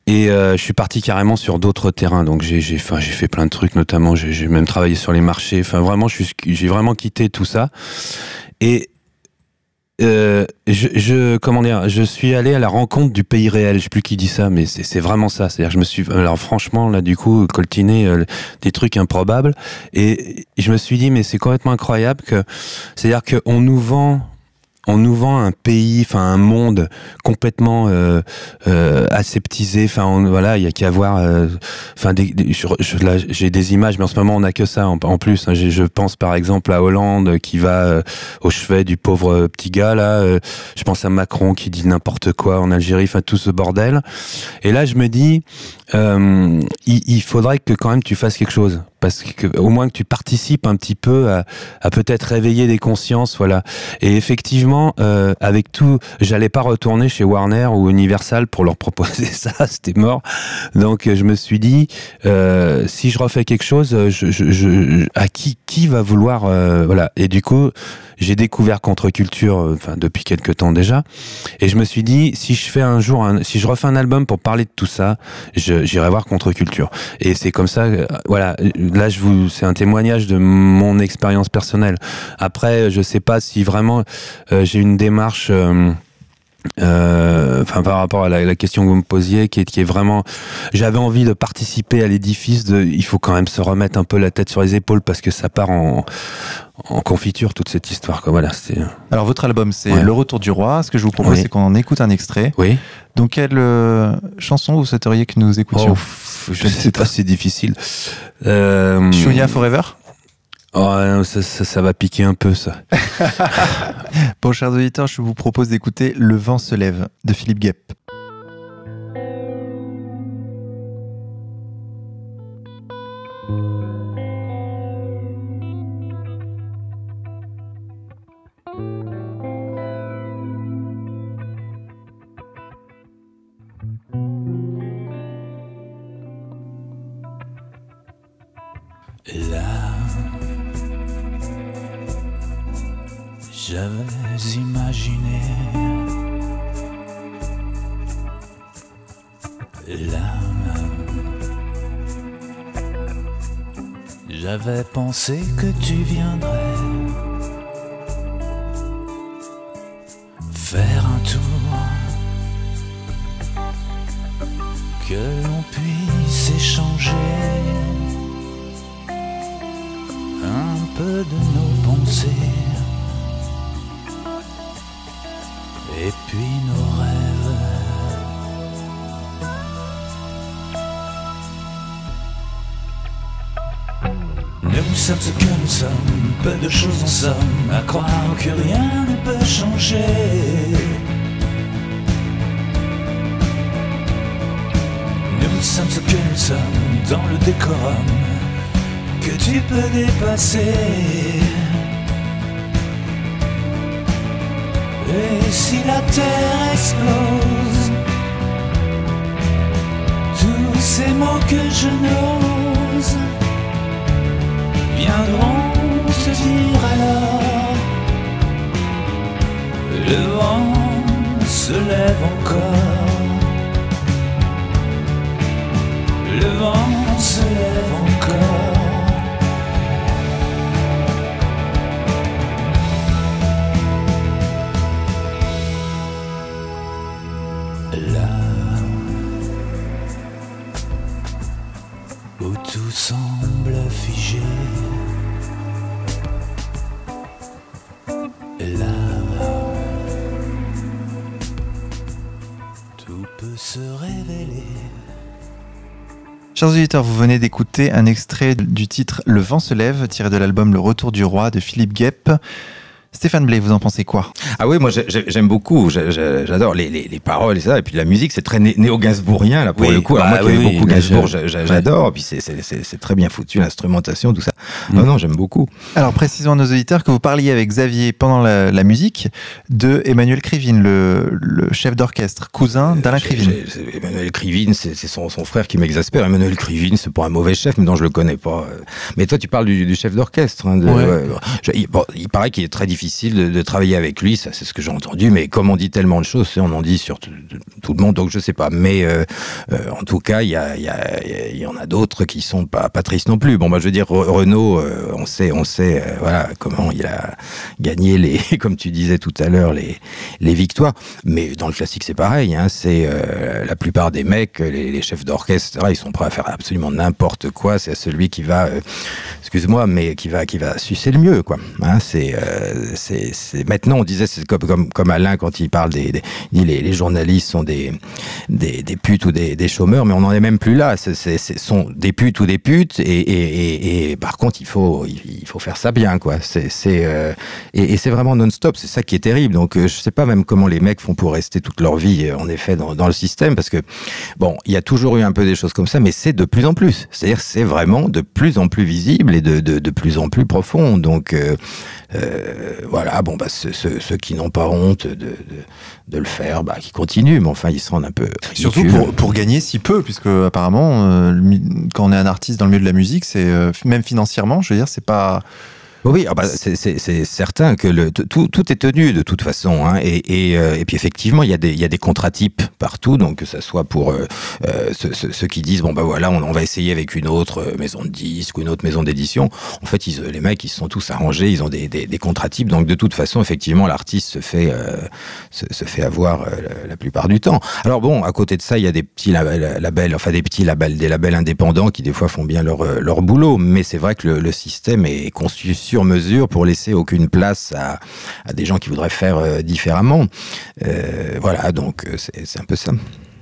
Speaker 3: Et euh, je suis parti carrément sur d'autres terrains. Donc j'ai fait plein de trucs, notamment j'ai même travaillé sur les marchés. Enfin vraiment, j'ai vraiment quitté tout ça. Et euh, je, comment dire, je suis allé à la rencontre du pays réel. Je sais plus qui dit ça, mais c'est vraiment ça. C'est-à-dire, je me suis, alors franchement, là, du coup, coltiné euh, des trucs improbables, et je me suis dit, mais c'est complètement incroyable que, c'est-à-dire qu'on nous vend on nous vend un pays, enfin un monde complètement euh, euh, aseptisé. Enfin voilà, il y a qu'à voir. Euh, enfin, j'ai des images, mais en ce moment on n'a que ça. En, plus, hein. je pense par exemple à Hollande qui va euh, au chevet du pauvre petit gars là. Euh, je pense à Macron qui dit n'importe quoi en Algérie. Enfin tout ce bordel. Et là, je me dis, il, il faudrait que quand même tu fasses quelque chose parce que au moins que tu participes un petit peu à, à peut-être réveiller des consciences, voilà. Et effectivement, euh, avec tout, j'allais pas retourner chez Warner ou Universal pour leur proposer ça, c'était mort. Donc je me suis dit, euh, si je refais quelque chose, je, je, je, à qui qui va vouloir, euh, voilà. Et du coup, j'ai découvert contre-culture, euh, enfin depuis quelques temps déjà, et je me suis dit si je fais un jour, un, si je refais un album pour parler de tout ça, j'irai voir contre-culture. Et c'est comme ça, euh, voilà. Là, je vous, c'est un témoignage de mon expérience personnelle. Après, je sais pas si vraiment euh, j'ai une démarche. Euh, enfin par rapport à la, question que vous me posiez, qui est, qui est vraiment, j'avais envie de participer à l'édifice. De, il faut quand même se remettre un peu la tête sur les épaules parce que ça part en, en confiture toute cette histoire. Quoi. Voilà,
Speaker 1: Alors votre album, c'est Le Retour du Roi. Ce que je vous propose, c'est qu'on en écoute un extrait.
Speaker 3: Oui.
Speaker 1: Donc quelle euh, chanson vous souhaiteriez que nous écoutions? Oh,
Speaker 3: Je sais pas, c'est difficile.
Speaker 1: Euh, Shunya Forever?
Speaker 3: Oh, ça, ça, va piquer un peu, ça.
Speaker 1: bon, chers auditeurs, je vous propose d'écouter Le vent se lève de Philippe Guep.
Speaker 5: Pensé que tu viendrais faire un tour, que l'on puisse échanger un peu de nos pensées. et puis nos sommes ce que nous sommes, peu de choses en somme, à croire que rien ne peut changer. Nous sommes ce que nous sommes dans le décorum que tu peux dépasser. Et si la terre explose, tous ces mots que je n'ose viendront se dire alors. Le vent se lève encore. Le vent se lève encore.
Speaker 1: Chers auditeurs, vous venez d'écouter un extrait du titre Le vent se lève, tiré de l'album Le Retour du Roi de Philippe Guep. Stéphane Blay, vous en pensez quoi?
Speaker 2: Ah oui, moi j'aime beaucoup, j'adore les, les, paroles et ça, et puis la musique c'est très néo-gainsbourgien là pour le coup. Alors moi bah qui beaucoup Gainsbourg, j'adore, puis c'est très bien foutu, l'instrumentation, tout ça. Mm. Non, non, j'aime beaucoup.
Speaker 1: Alors précisons à nos auditeurs que vous parliez avec Xavier pendant la, musique de Emmanuel Krivine, le, le chef d'orchestre, cousin d'Alain Krivine.
Speaker 2: Emmanuel Krivine, c'est son, son, frère qui m'exaspère. Emmanuel Krivine, c'est pas un mauvais chef, mais non, je le connais pas. Mais toi, tu parles du, chef d'orchestre. Hein, bon, il paraît qu'il est très difficile difficile de, travailler avec lui, ça c'est ce que j'ai entendu, mais comme on dit tellement de choses, on en dit sur tout, le monde, donc je sais pas. Mais euh, euh, en tout cas, il y, en a d'autres qui sont pas, pas tristes non plus. Bon, bah, je veux dire, Re- Renaud, euh, on sait, on sait, voilà, comment il a gagné les, comme tu disais tout à l'heure, les, les victoires. Mais dans le classique, c'est pareil. Hein, c'est la plupart des mecs, les, chefs d'orchestre, ils sont prêts à faire absolument n'importe quoi. C'est celui qui va, excuse-moi, mais qui va, qui va sucer le mieux, quoi. Hein, c'est, maintenant, on disait, c'est comme, comme, Alain quand il parle des, des il les, les journalistes sont des, des, putes ou des, chômeurs, mais on n'en est même plus là. C'est- sont des putes ou des putes, et, par contre, il faut, il, faut faire ça bien, quoi. C'est, euh, et, c'est vraiment non-stop. C'est ça qui est terrible. Donc, euh, je sais pas même comment les mecs font pour rester toute leur vie, euh, en effet, dans, le système, parce que bon, il y a toujours eu un peu des choses comme ça, mais c'est de plus en plus. C'est-à-dire, c'est vraiment de plus en plus visible et de, de, de plus en plus profond. Donc, euh, euh, voilà, bon, bah, ceux, ceux- ceux qui n'ont pas honte de, de, de le faire, bah, qui continuent, mais enfin, ils se rendent un peu.
Speaker 1: Surtout pour, pour gagner si peu, puisque apparemment, euh, quand on est un artiste dans le milieu de la musique, c'est euh, même financièrement, je veux dire, c'est pas.
Speaker 2: Oui, ah bah, c'est- certain que tout, est tenu de toute façon. Hein, euh, et puis effectivement, il y, a des, contrats types partout, donc que ça soit pour euh, euh, ceux, qui disent bon bah voilà, on, va essayer avec une autre maison de disques ou une autre maison d'édition. En fait, les mecs, ils sont tous arrangés, ils ont des, des, des contrats types, donc de toute façon, effectivement, l'artiste se fait avoir la, plupart du temps. Alors bon, à côté de ça, il y a des petits labels, enfin des petits labels, des labels indépendants qui des fois font bien leur boulot, mais c'est vrai que le, système est conçu sur mesure pour laisser aucune place à, des gens qui voudraient faire euh, différemment. Euh, voilà, donc euh, c'est un peu ça.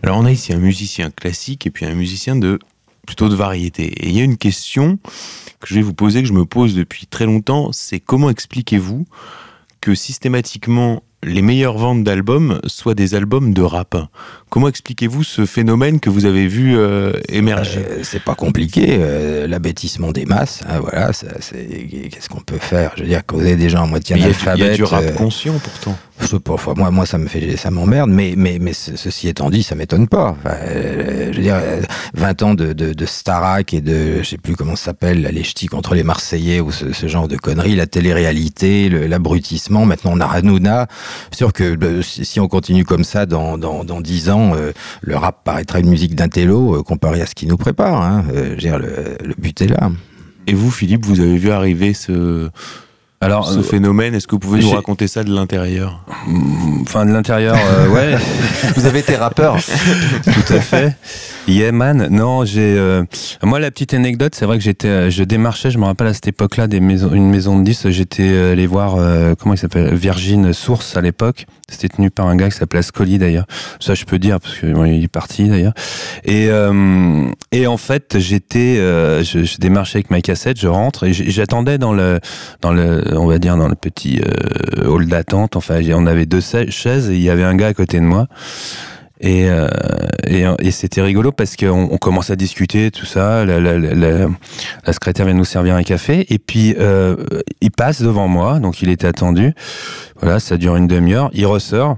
Speaker 4: Alors on a ici un musicien classique et puis un musicien de plutôt de variété. Et il y a une question que je vais vous poser, que je me pose depuis très longtemps, c'est comment expliquez-vous que systématiquement les meilleures ventes d'albums soient des albums de rap? Comment expliquez-vous ce phénomène que vous avez vu euh, émerger
Speaker 2: Euh, c'est pas compliqué, euh, l'abêtissement des masses, hein, voilà, c'est qu'est-ce qu'on peut faire? Je veux dire, causer des gens à moitié
Speaker 4: Mais Il y, a du-
Speaker 2: analphabètes.
Speaker 4: rap
Speaker 2: euh,
Speaker 4: conscient pourtant.
Speaker 2: Je sais pas, enfin, moi, moi, ça me fait, ça m'emmerde, mais, mais, mais ce- ceci étant dit, ça m'étonne pas. Enfin, euh, je veux dire, euh, 20 ans de, de, de Starac et de, je sais plus comment ça s'appelle, la lèchetie contre les Marseillais ou ce, ce genre de conneries, la télé-réalité, l'abrutissement. Maintenant, on a Hanouna. Sûr que si, si on continue comme ça dans, dans, dans 10 ans, euh, le rap paraîtra une musique d'intello euh, comparé à ce qui nous prépare. Hein. Euh, dire, le, le but est là.
Speaker 4: Et vous, Philippe, vous avez vu arriver ce,
Speaker 3: Alors,
Speaker 4: ce
Speaker 3: euh,
Speaker 4: phénomène? Est-ce que vous pouvez nous raconter ça de l'intérieur?
Speaker 3: Mm, enfin de l'intérieur, euh, ouais,
Speaker 1: Vous avez été rappeur.
Speaker 3: tout à fait. Yeah man, non, j'ai euh, moi la petite anecdote, c'est vrai que j'étais, je démarchais, je me rappelle à cette époque-là des maisons, une maison de 10, j'étais allé voir euh, comment il s'appelle, Virgin Source à l'époque. C'était tenu par un gars qui s'appelait Scully d'ailleurs. Ça je peux dire parce que bon, est parti d'ailleurs. Et euh, et en fait j'étais, euh, je, je démarchais avec ma cassette, je rentre et j'attendais dans le dans le, on va dire dans le petit euh, hall d'attente. Enfin, on avait deux chaises et il y avait un gars à côté de moi. Et, euh, et, et c'était rigolo parce qu'on on commence à discuter, tout ça. La, la, la, la- secrétaire vient nous servir un café. Et puis, euh, il passe devant moi, donc il était attendu. Voilà, ça dure une demi-heure. Il ressort.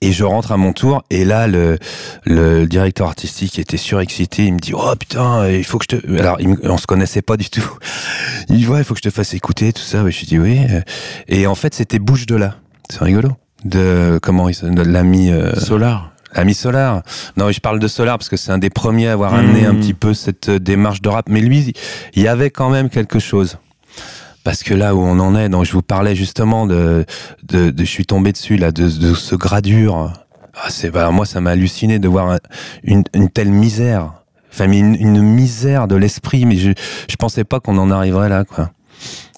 Speaker 3: Et je rentre à mon tour, et là, le, le directeur artistique était surexcité. Il me dit, oh putain, il faut que je te. Alors, il on se connaissait pas du tout. Il dit, ouais, il faut que je te fasse écouter, tout ça. Ouais, je lui dis, oui. Et en fait, c'était Bouche de là. C'est rigolo. De, comment il de l'ami. euh,
Speaker 4: Solar
Speaker 3: L'ami Solar. Non, je parle de Solar parce que c'est un des premiers à avoir amené un petit peu cette euh, démarche de rap. Mais lui, il y avait quand même quelque chose. Parce que là où on en est, donc je vous parlais justement de, de, de- je suis tombé dessus là, de, de ce gradure. Ah, c'est, bah, moi, ça m'a halluciné de voir un- une, une telle misère. Enfin, une, une misère de l'esprit. Mais je, je pensais pas qu'on en arriverait là, quoi.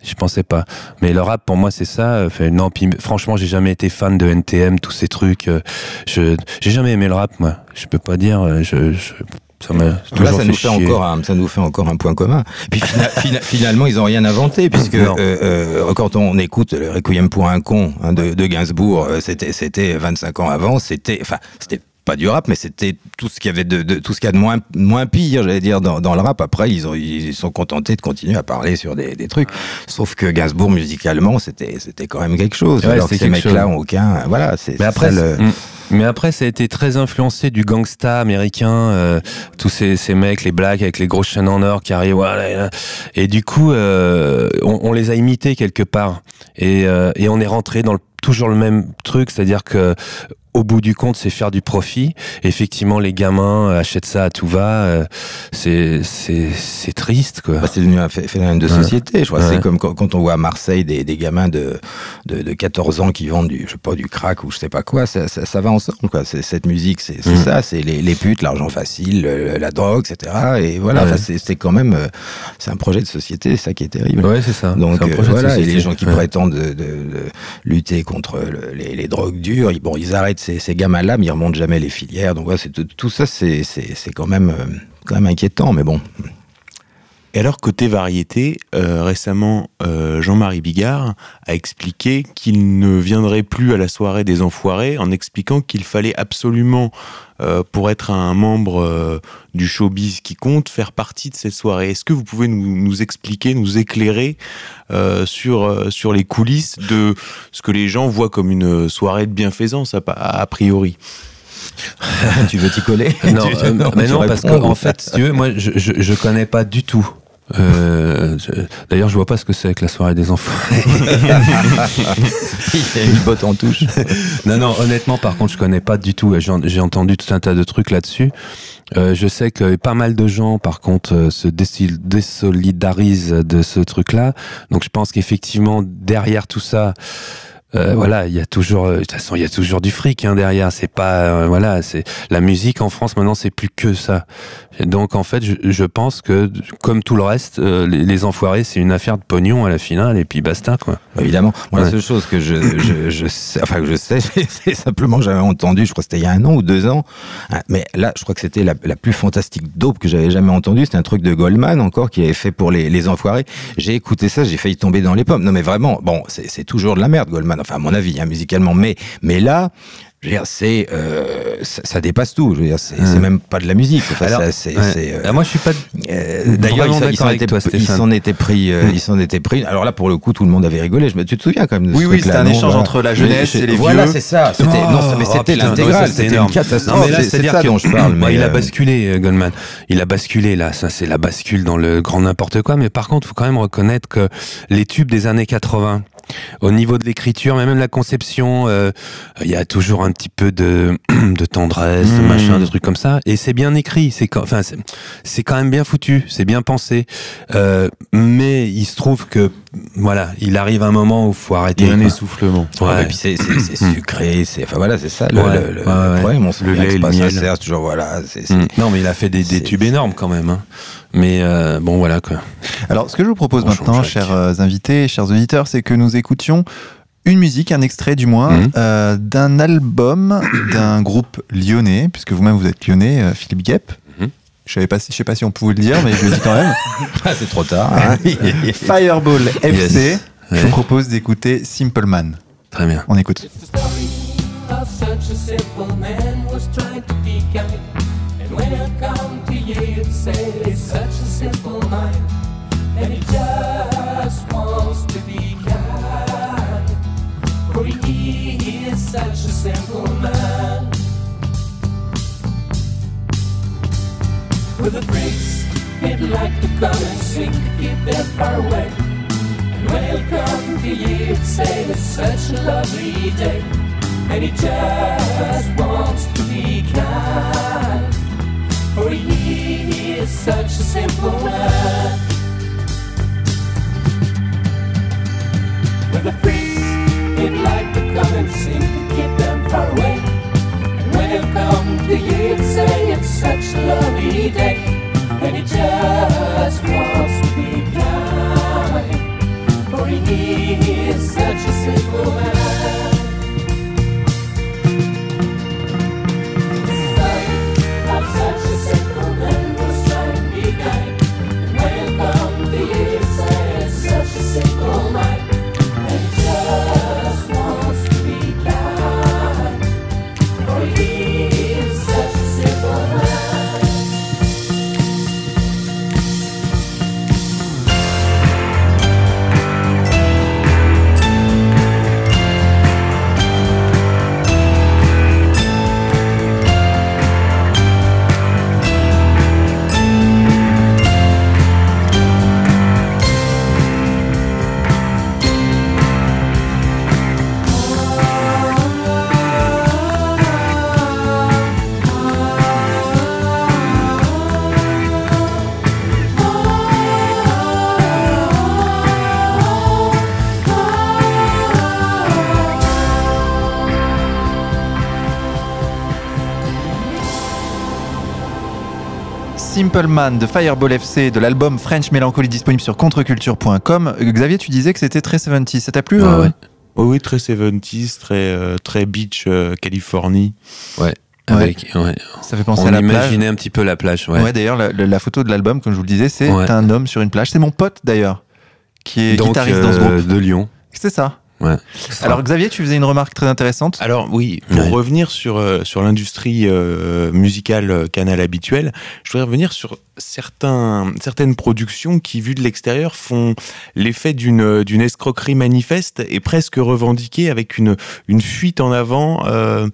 Speaker 3: Je pensais pas. Mais le rap, pour moi, c'est ça. Fait, non, puis, franchement, j'ai jamais été fan de NTM, tous ces trucs. euh, Je, j'ai jamais aimé le rap, moi. Je peux pas dire. Je, je, ça
Speaker 2: Là, ça nous, fait encore un, ça nous fait encore un point commun. Puis fina- fina- finalement, ils ont rien inventé, puisque euh, euh, quand on écoute le Requiem pour un con hein, de, de Gainsbourg, c'était c'était 25 ans avant, c'était enfin c'était pas du rap, mais c'était tout ce qu'il y avait de, de- tout ce qu'il y a de moins moins pire, j'allais dire dans, dans le rap. Après, ils ont ils sont contentés de continuer à parler sur des, des trucs. Sauf que Gainsbourg musicalement, c'était c'était quand même quelque chose.
Speaker 3: Ouais,
Speaker 2: alors que ces mecs-là ont aucun. Voilà, c'est
Speaker 3: Mais après,
Speaker 2: ça, le-
Speaker 3: Mm. mais après, ça a été très influencé du gangsta américain, euh, tous ces, ces mecs, les blacks avec les grosses chaînes en or qui arrivent, voilà, et, là. et du coup, euh, on, on les a imités quelque part. Et, euh, et on est rentré dans le, toujours le même truc, c'est-à-dire que au bout du compte, c'est faire du profit. Effectivement, les gamins euh, achètent ça à tout va. euh, C'est c'est c'est triste, quoi.
Speaker 2: Bah, c'est devenu un phé- phénomène de
Speaker 3: Ouais.
Speaker 2: société. Je crois
Speaker 3: Ouais.
Speaker 2: c'est comme quand, on voit à Marseille des, des gamins de, de, de 14 ans qui vendent du, je sais pas, du crack ou je sais pas quoi. Ça, ça, ça va ensemble, quoi. Cette musique, c'est,
Speaker 3: Mm.
Speaker 2: ça. C'est les, les putes, l'argent facile, le- la drogue, etc. Et voilà.
Speaker 3: Ouais.
Speaker 2: Enfin, c'est, quand même, euh, c'est un projet de société. C'est ça qui est terrible.
Speaker 3: Ouais, c'est ça.
Speaker 2: Donc euh, voilà, et les gens qui prétendent de, de- de lutter contre le- les, les drogues dures, ils, bon, ils arrêtent ces, gamins-là, mais ils remontent jamais les filières. Donc c'est tout, tout ça, c'est, euh, quand même inquiétant. Mais bon,
Speaker 4: Et alors, côté variété, euh, récemment, euh, Jean-Marie Bigard a expliqué qu'il ne viendrait plus à la soirée des Enfoirés en expliquant qu'il fallait absolument, euh, pour être un membre euh, du showbiz qui compte, faire partie de ces soirées. Est-ce que vous pouvez nous, nous expliquer, nous éclairer euh, sur, euh, sur les coulisses de ce que les gens voient comme une soirée de bienfaisance, a, a priori?
Speaker 2: Tu veux t'y coller?
Speaker 3: Non,
Speaker 2: Tu-
Speaker 3: euh, mais non, parce qu'en fait, si tu veux, moi, je, je, je connais pas du tout. Euh, je- D'ailleurs, je vois pas ce que c'est avec la soirée des enfants.
Speaker 2: Il y a une botte en touche.
Speaker 3: non, non, honnêtement, par contre, je connais pas du tout. J'ai entendu tout un tas de trucs là-dessus. Euh, je sais que pas mal de gens, par contre, euh, se désolidarisent de ce truc-là. Donc, je pense qu'effectivement, derrière tout ça, euh, voilà, il y a toujours, euh, de toute façon, il y a toujours du fric hein, derrière. C'est pas, euh, voilà, c'est la musique en France maintenant, c'est plus que ça. Et donc, en fait, je, je pense que, comme tout le reste, euh, les, les enfoirés, c'est une affaire de pognon à la finale, et puis basta, quoi.
Speaker 2: Évidemment. Moi, la
Speaker 3: Ouais.
Speaker 2: seule chose que je, je, je sais, enfin que je sais, c'est simplement j'avais entendu, je crois que c'était il y a un an ou deux ans, hein, mais là, je crois que c'était la, la plus fantastique dope que j'avais jamais entendue. C'était un truc de Goldman encore qui avait fait pour les, les enfoirés. J'ai écouté ça, j'ai failli tomber dans les pommes. Non, mais vraiment, bon, c'est c'est toujours de la merde, Goldman. Enfin, à mon avis, hein, musicalement, mais mais là. Je veux dire, c'est euh, ça, ça dépasse tout. Je veux dire, c'est c'est même pas de la musique. Enfin,
Speaker 3: Alors,
Speaker 2: ça, c'est
Speaker 3: ouais.
Speaker 2: c'est, euh,
Speaker 3: Ah, moi, je suis pas.
Speaker 2: euh, D'ailleurs,
Speaker 3: Vraiment
Speaker 2: il s'en- était pris, euh, il s'en était pris. Alors là, pour le coup, tout le monde avait rigolé. Je me, tu te souviens quand même de ce
Speaker 1: Oui, oui,
Speaker 2: truc-là,
Speaker 1: c'était un
Speaker 2: non
Speaker 1: échange
Speaker 2: Voilà.
Speaker 1: entre la jeunesse et les
Speaker 2: Voilà,
Speaker 1: vieux.
Speaker 2: c'est ça. C'était,
Speaker 3: Oh,
Speaker 2: non, mais
Speaker 3: oh,
Speaker 2: c'était
Speaker 3: putain,
Speaker 2: l'intégrale.
Speaker 3: c'était
Speaker 2: une
Speaker 3: énorme.
Speaker 2: catastrophe.
Speaker 3: Non, mais là,
Speaker 2: C'est- c'est de
Speaker 3: c'est-à-dire
Speaker 2: dont je parle. Mais,
Speaker 3: il a
Speaker 2: euh,
Speaker 3: basculé, euh, Goldman. Il a basculé, là. Ça, c'est la bascule dans le grand n'importe quoi. Mais par contre, faut quand même reconnaître que les tubes des années 80, au niveau de l'écriture, mais même la conception, euh, il y a toujours un petit peu de, de tendresse, de
Speaker 1: Mmh.
Speaker 3: machin, de trucs comme ça. Et c'est bien écrit. C'est quand, enfin, c'est- c'est quand même bien foutu. C'est bien pensé. Euh, mais il se trouve que, voilà, il arrive un moment où faut arrêter.
Speaker 4: Il y a un
Speaker 3: quoi.
Speaker 4: essoufflement.
Speaker 2: Ouais,
Speaker 3: Ouais.
Speaker 2: et puis c'est, c'est sucré, c'est, enfin voilà, c'est ça le,
Speaker 3: Ouais,
Speaker 2: le, le-
Speaker 3: ouais,
Speaker 2: le
Speaker 3: ouais.
Speaker 2: problème. On se
Speaker 4: Le
Speaker 2: souvient que
Speaker 4: lait
Speaker 2: pas
Speaker 4: le miel.
Speaker 2: sincère, c'est toujours voilà,
Speaker 3: Mm. Non, mais il a fait des, tubes énormes quand même. hein. Mais euh, bon, voilà quoi.
Speaker 1: Alors, ce que je vous propose
Speaker 3: Bonjour,
Speaker 1: maintenant,
Speaker 3: Jacques.
Speaker 1: chers euh, invités, chers auditeurs, c'est que nous écoutions une musique, un extrait du moins,
Speaker 3: Mhm.
Speaker 1: euh, d'un album d'un groupe lyonnais, puisque vous-même vous êtes lyonnais, Philippe Guep. Je savais pas, si- je sais pas si on pouvait le dire, mais je le dis quand même.
Speaker 2: Ah, c'est trop tard. hein.
Speaker 1: Fireball FC.
Speaker 3: Yes.
Speaker 1: Je
Speaker 3: Ouais.
Speaker 1: vous propose d'écouter Simple Man.
Speaker 3: Très bien.
Speaker 1: On écoute.
Speaker 6: Such a simple man a a. With the freaks, he'd like to come and sing to keep them far away. And when come to you, say it's such a lovely day. And he just wants to be kind. For he is such a simple man. With the freaks, he'd like to come and sing to keep them far away. And come to say it's such a lovely day. And he just wants to be kind. For he is such a simple man. Simple Man
Speaker 1: de Fireball FC de l'album French Melancholy disponible sur contreculture.com. Xavier, tu disais que c'était très 70 Ça t'a plu euh
Speaker 3: ouais.
Speaker 4: Oh oui, très 70s, très, euh, très beach, euh, Californie.
Speaker 3: Avec, ouais.
Speaker 1: Ça fait penser
Speaker 3: On
Speaker 1: à la plage.
Speaker 3: imaginait un petit peu la plage. Ouais.
Speaker 1: Ouais, d'ailleurs, la, photo de l'album, comme je vous le disais, c'est
Speaker 3: Ouais.
Speaker 1: un homme sur une plage. C'est mon pote d'ailleurs, qui est
Speaker 3: Donc,
Speaker 1: guitariste dans ce groupe.
Speaker 3: de Lyon.
Speaker 1: C'est ça.
Speaker 3: Ouais.
Speaker 1: Alors Xavier, tu faisais une remarque très intéressante.
Speaker 4: Alors oui, pour
Speaker 3: Ouais.
Speaker 4: revenir sur, euh, sur l'industrie euh, musicale euh, canal habituelle, je voudrais revenir sur certains, certaines productions qui, vues de l'extérieur, font l'effet d'une d'une escroquerie manifeste et presque revendiquée avec une, une fuite en avant euh,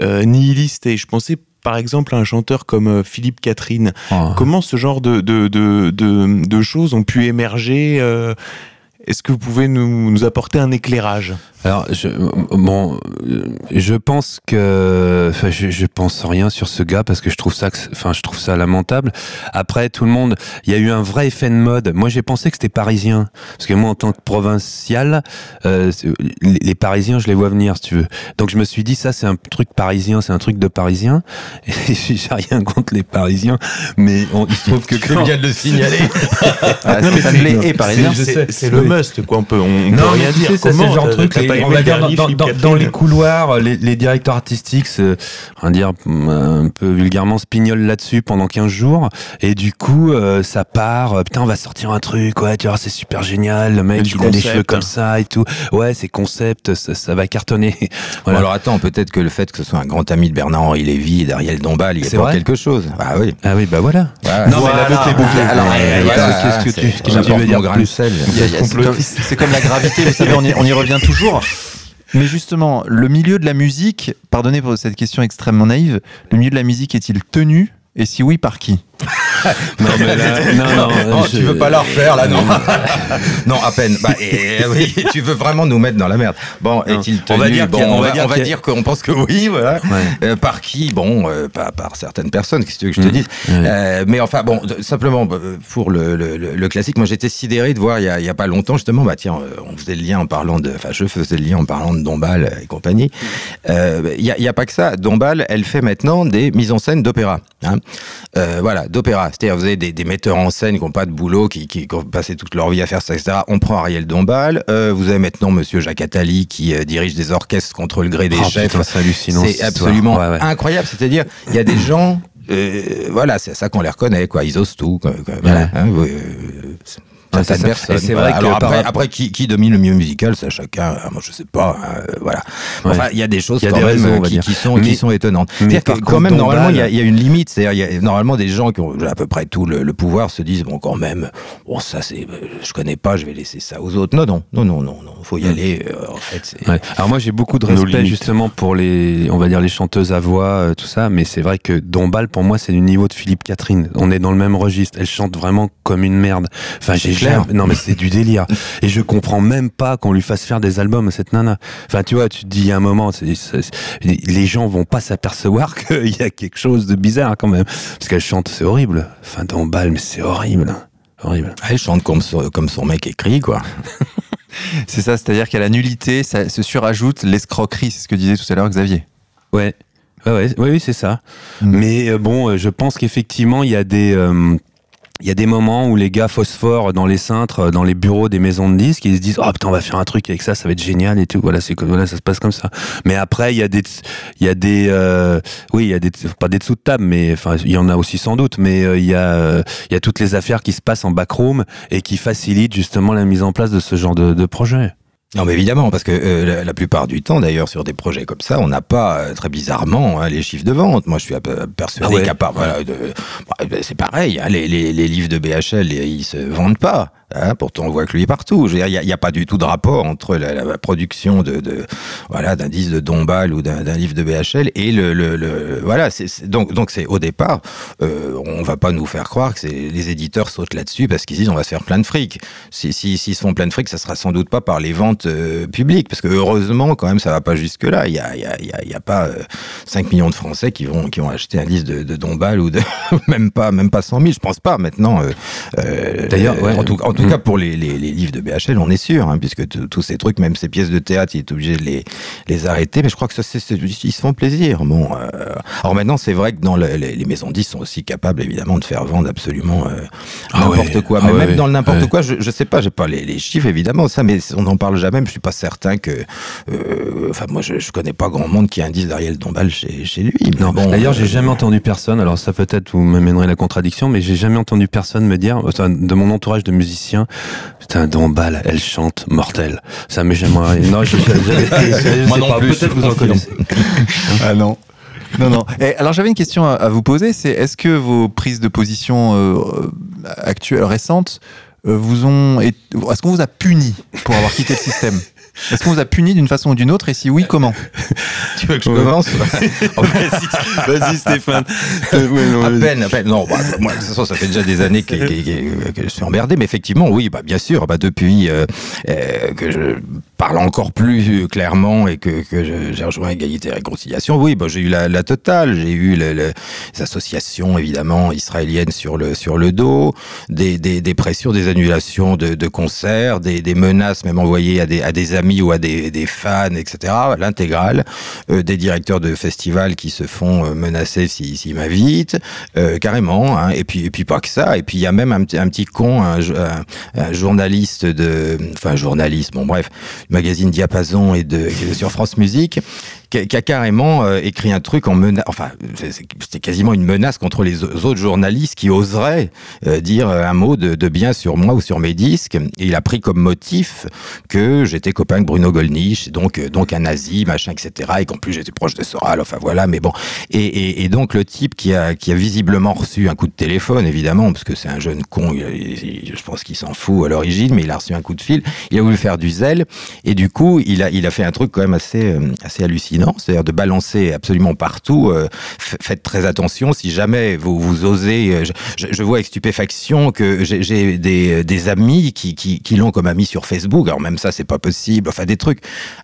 Speaker 4: euh, nihiliste. Et je pensais par exemple à un chanteur comme Philippe Catherine.
Speaker 3: Oh.
Speaker 4: Comment ce genre de, de, de, de, de choses ont pu émerger euh, Est-ce que vous pouvez nous, nous apporter un éclairage?
Speaker 3: Alors, je, bon, je pense que, enfin, je, je pense rien sur ce gars parce que je trouve ça, enfin, je trouve ça lamentable. Après, tout le monde, il y a eu un vrai effet de mode. Moi, j'ai pensé que c'était parisien parce que moi, en tant que provincial, euh, les, les Parisiens, je les vois venir, si tu veux. Donc, je me suis dit, ça, c'est un truc parisien, c'est un truc de parisien. Et j'ai rien contre les Parisiens, mais on- il se trouve que quand-
Speaker 2: de le signaler.
Speaker 1: Ah,
Speaker 4: Non, mais
Speaker 1: est parisien.
Speaker 3: je sais,
Speaker 4: C'est le
Speaker 3: oui.
Speaker 4: Must, quoi. On peut, on peut
Speaker 3: Non,
Speaker 4: rien
Speaker 3: mais tu
Speaker 4: dire.
Speaker 3: c'est le genre de
Speaker 4: t'as-
Speaker 3: truc, on va dire dans, les couloirs, les, les directeurs artistiques, se- on va dire euh, un peu vulgairement, spignolent là-dessus pendant 15 jours, et du coup, euh, ça part, euh, putain, on va sortir un truc, ouais, tu vois, c'est super génial, le mec, il a les
Speaker 4: concept.
Speaker 3: cheveux comme ça et tout, ouais, c'est concept, ça, ça va cartonner. Voilà.
Speaker 2: alors attends, peut-être que le fait que ce soit un grand ami de Bernard-Henri Lévy et d'Ariel Dombal, il y a quelque chose. Ah oui.
Speaker 3: Ah oui, bah voilà. Non, mais la boucle est bouclée.
Speaker 2: Alors, euh,
Speaker 3: qu'est-ce que
Speaker 2: c'est-
Speaker 3: tu- veux dire plus
Speaker 1: C'est comme, c'est comme la gravité, vous savez, on y, on y revient toujours. Mais justement, le milieu de la musique, pardonnez pour cette question extrêmement naïve, le milieu de la musique est-il tenu? Et si oui, par qui?
Speaker 3: Non, mais là, non, non,
Speaker 2: Oh,
Speaker 3: je-
Speaker 2: tu veux pas la refaire là, non Non, à peine. Bah, et, oui, tu veux vraiment nous mettre dans la merde. Bon, est-il tenu
Speaker 3: On va dire
Speaker 2: bon,
Speaker 3: qu'il y a-
Speaker 2: on
Speaker 3: on va
Speaker 2: qu'on pense que oui, voilà.
Speaker 3: Ouais.
Speaker 2: Euh, par qui Bon, euh, pas par certaines personnes, qu'est-ce que tu veux que je te
Speaker 3: Mm.
Speaker 2: dise. Euh, Mais enfin, bon, simplement pour le, le, le- le classique, moi j'étais sidéré de voir il y a, il y a pas longtemps justement, bah tiens, on faisait le lien en parlant de, enfin je faisais le lien en parlant de Dombal et compagnie. Il y, a, pas que ça. Dombal, elle fait maintenant des mises en scène d'opéra. Hein. Voilà, d'opéra. C'est-à-dire vous avez des, des metteurs en scène qui n'ont pas de boulot, qui, qui, qui ont passé toute leur vie à faire ça, etc. On prend Ariel Dombal. Euh, vous avez maintenant Monsieur Jacques Attali qui euh, dirige des orchestres contre le gré des
Speaker 3: Oh,
Speaker 2: chefs.
Speaker 3: c'est
Speaker 2: absolument
Speaker 3: Ouais, ouais.
Speaker 2: incroyable. C'est-à-dire, il y a des gens, euh, voilà, c'est ça qu'on les reconnaît, quoi. Ils osent tout. quoi, quoi. Voilà,
Speaker 3: Ouais.
Speaker 2: hein,
Speaker 3: Ouais,
Speaker 2: certaines
Speaker 3: c'est ça.
Speaker 2: personnes.
Speaker 3: Et c'est
Speaker 2: Voilà.
Speaker 3: vrai
Speaker 2: Alors après, qui, qui domine le milieu musical, ça chacun. euh, Moi, je sais pas. hein, euh, voilà. Enfin, il y a des choses
Speaker 3: Il y a
Speaker 2: quand
Speaker 3: des
Speaker 2: même
Speaker 3: raisons,
Speaker 2: euh, qui, sont
Speaker 3: Mais-
Speaker 2: qui sont étonnantes. C'est-à-dire que quand même normalement il y, a, il y a une limite. C'est-à-dire normalement des gens qui ont à peu près tout le, le pouvoir se disent bon quand même bon ça c'est euh, je connais pas, je vais laisser ça aux autres. Non non non non non non. Faut y aller. euh, en fait. c'est-
Speaker 3: Ouais. Alors moi j'ai beaucoup de respect justement pour les, on va dire les chanteuses à voix, euh, tout ça, mais c'est vrai que Dombal pour moi c'est du niveau de Philippe Catherine. On est dans le même registre. Elle chante vraiment comme une merde. Enfin j'ai
Speaker 2: clair.
Speaker 3: jamais- non mais c'est du délire. Et je comprends même pas qu'on lui fasse faire des albums à cette nana. Enfin tu vois, tu te dis il y a un moment, les gens vont pas s'apercevoir qu'il y a quelque chose de bizarre quand même, parce qu'elle chante c'est horrible. Enfin Dombal mais c'est horrible, horrible.
Speaker 2: Elle chante comme son, comme son mec écrit quoi.
Speaker 1: C'est ça, c'est-à-dire qu'à la nullité, ça se surajoute l'escroquerie, c'est ce que disait tout à l'heure Xavier.
Speaker 3: Ouais. Ouais, ouais, ouais, oui, c'est ça.
Speaker 1: Mm.
Speaker 3: Mais euh, bon, euh, je pense qu'effectivement, il y a des. euh, il y a des moments où les gars phosphorent dans les cintres, euh, dans les bureaux des maisons de disques, ils se disent oh putain on va faire un truc avec ça, ça va être génial et tout. Voilà, c'est voilà, ça se passe comme ça. Mais après il y a des, il y a des, euh, oui il y a des, pas des dessous de table, mais enfin il y en a aussi sans doute. Mais euh, il y a, euh, il y a toutes les affaires qui se passent en backroom et qui facilitent justement la mise en place de ce genre de, de projet.
Speaker 2: Non, mais évidemment, parce que euh, la, la plupart du temps, d'ailleurs, sur des projets comme ça, on n'a pas euh, très bizarrement hein, les chiffres de vente. Moi, je suis persuadé
Speaker 3: Ah ouais.
Speaker 2: qu'à part, voilà, bah, c'est pareil. hein, les, les, les livres de BHL, ils se vendent pas. Hein, pourtant, on voit que lui est partout. Il n'y a, pas du tout de rapport entre la, la production de, de voilà d'un disque de Dombal ou d'un livre de BHL et le, le, le- voilà. donc donc c'est au départ, euh, on va pas nous faire croire que les éditeurs sautent là-dessus parce qu'ils disent on va se faire plein de fric. Si si s'ils se font plein de fric, ça sera sans doute pas par les ventes euh, publiques parce que heureusement quand même ça va pas jusque là. Il y a il y a il y a, il y a pas euh, 5 millions de Français qui vont qui vont acheter un disque de, de Dombal ou de même pas même pas 100 000. Je pense pas maintenant. euh, euh,
Speaker 3: D'ailleurs, ouais.
Speaker 2: en tout en tout
Speaker 3: Mm.
Speaker 2: cas pour les, les, les livres de BHL, on est sûr, hein, puisque tous ces trucs, même ces pièces de théâtre, il est obligé de les, les arrêter. Mais je crois que ça, ils se font plaisir. Bon, euh, alors maintenant, c'est vrai que dans le- les, maisons 10 sont aussi capables, évidemment, de faire vendre absolument euh,
Speaker 3: Ah
Speaker 2: n'importe
Speaker 3: ouais.
Speaker 2: quoi.
Speaker 3: Ah
Speaker 2: Mais même
Speaker 3: ouais.
Speaker 2: dans le n'importe
Speaker 3: Ouais.
Speaker 2: quoi, je, je sais pas, j'ai pas les, chiffres évidemment, ça, mais on n'en parle jamais. mais Je suis pas certain que, euh, enfin, moi, je, je connais pas grand monde qui a un disque d'Ariel Dombal chez, chez lui.
Speaker 3: Non,
Speaker 2: bon,
Speaker 3: d'ailleurs,
Speaker 2: euh,
Speaker 3: j'ai jamais entendu personne. Alors ça peut-être vous m'amènerez la contradiction, mais j'ai jamais entendu personne me dire, de mon entourage de musiciens, putain, Dombal, elle chante mortel. Ça m'est jamais arrivé. Non, je, je- je-
Speaker 2: Moi
Speaker 3: sais
Speaker 2: non
Speaker 3: pas. Peut-être vous en connaissez.
Speaker 1: Ah non. Non, non. Et alors j'avais une question à, à vous poser, c'est est-ce que vos prises de position euh, actuelles, récentes, euh, vous ont... Est-ce qu'on vous a puni pour avoir quitté le système? Est-ce qu'on vous a puni d'une façon ou d'une autre? Et si oui, comment?
Speaker 2: Tu veux que je commence?
Speaker 3: Vas-y, Stéphane.
Speaker 2: À peine, à peine. Non, bah, moi, de toute façon, ça fait déjà des années que, que- que- que je suis emmerdé, mais effectivement, oui, bah, bien sûr, bah, depuis euh, euh, que je parle encore plus clairement et que, que j'ai rejoint Égalité et Réconciliation, oui, bah, j'ai eu la, totale, j'ai eu le- le- les associations, évidemment, israéliennes sur le, sur le dos, des, des, des pressions, des annulations de, de concerts, des, des menaces même envoyées à des, à des amis ou à des, fans, etc., l'intégrale, euh, des directeurs de festivals qui se font euh, menacer s'ils s'ils m'invitent, euh, carrément, hein, et puis et puis pas que ça, et puis il y a même un, un petit con, un, un- un journaliste de, enfin journaliste, bon bref, magazine Diapason et de sur France Musique, qui a, carrément euh, écrit un truc en menace, enfin c'était quasiment une menace contre les au- autres journalistes qui oseraient euh, dire un mot de, bien sur moi ou sur mes disques, et il a pris comme motif que j'étais copain avec Bruno Gollnisch, donc euh, donc un nazi, machin, etc. Et qu'en plus j'étais proche de Soral, enfin voilà, mais bon. Et, donc le type qui a qui a visiblement reçu un coup de téléphone, évidemment, parce que c'est un jeune con, je pense qu'il s'en fout à l'origine, mais il a reçu un coup de fil. Il a voulu faire du zèle, et du coup il a il a fait un truc quand même assez euh, assez hallucinant, c'est-à-dire de balancer absolument partout. euh, faites très attention si jamais vous vous osez. euh, je, vois avec stupéfaction que j'ai- j'ai des, amis qui, l'ont comme ami sur Facebook. Alors même ça, c'est pas possible. Enfin, des trucs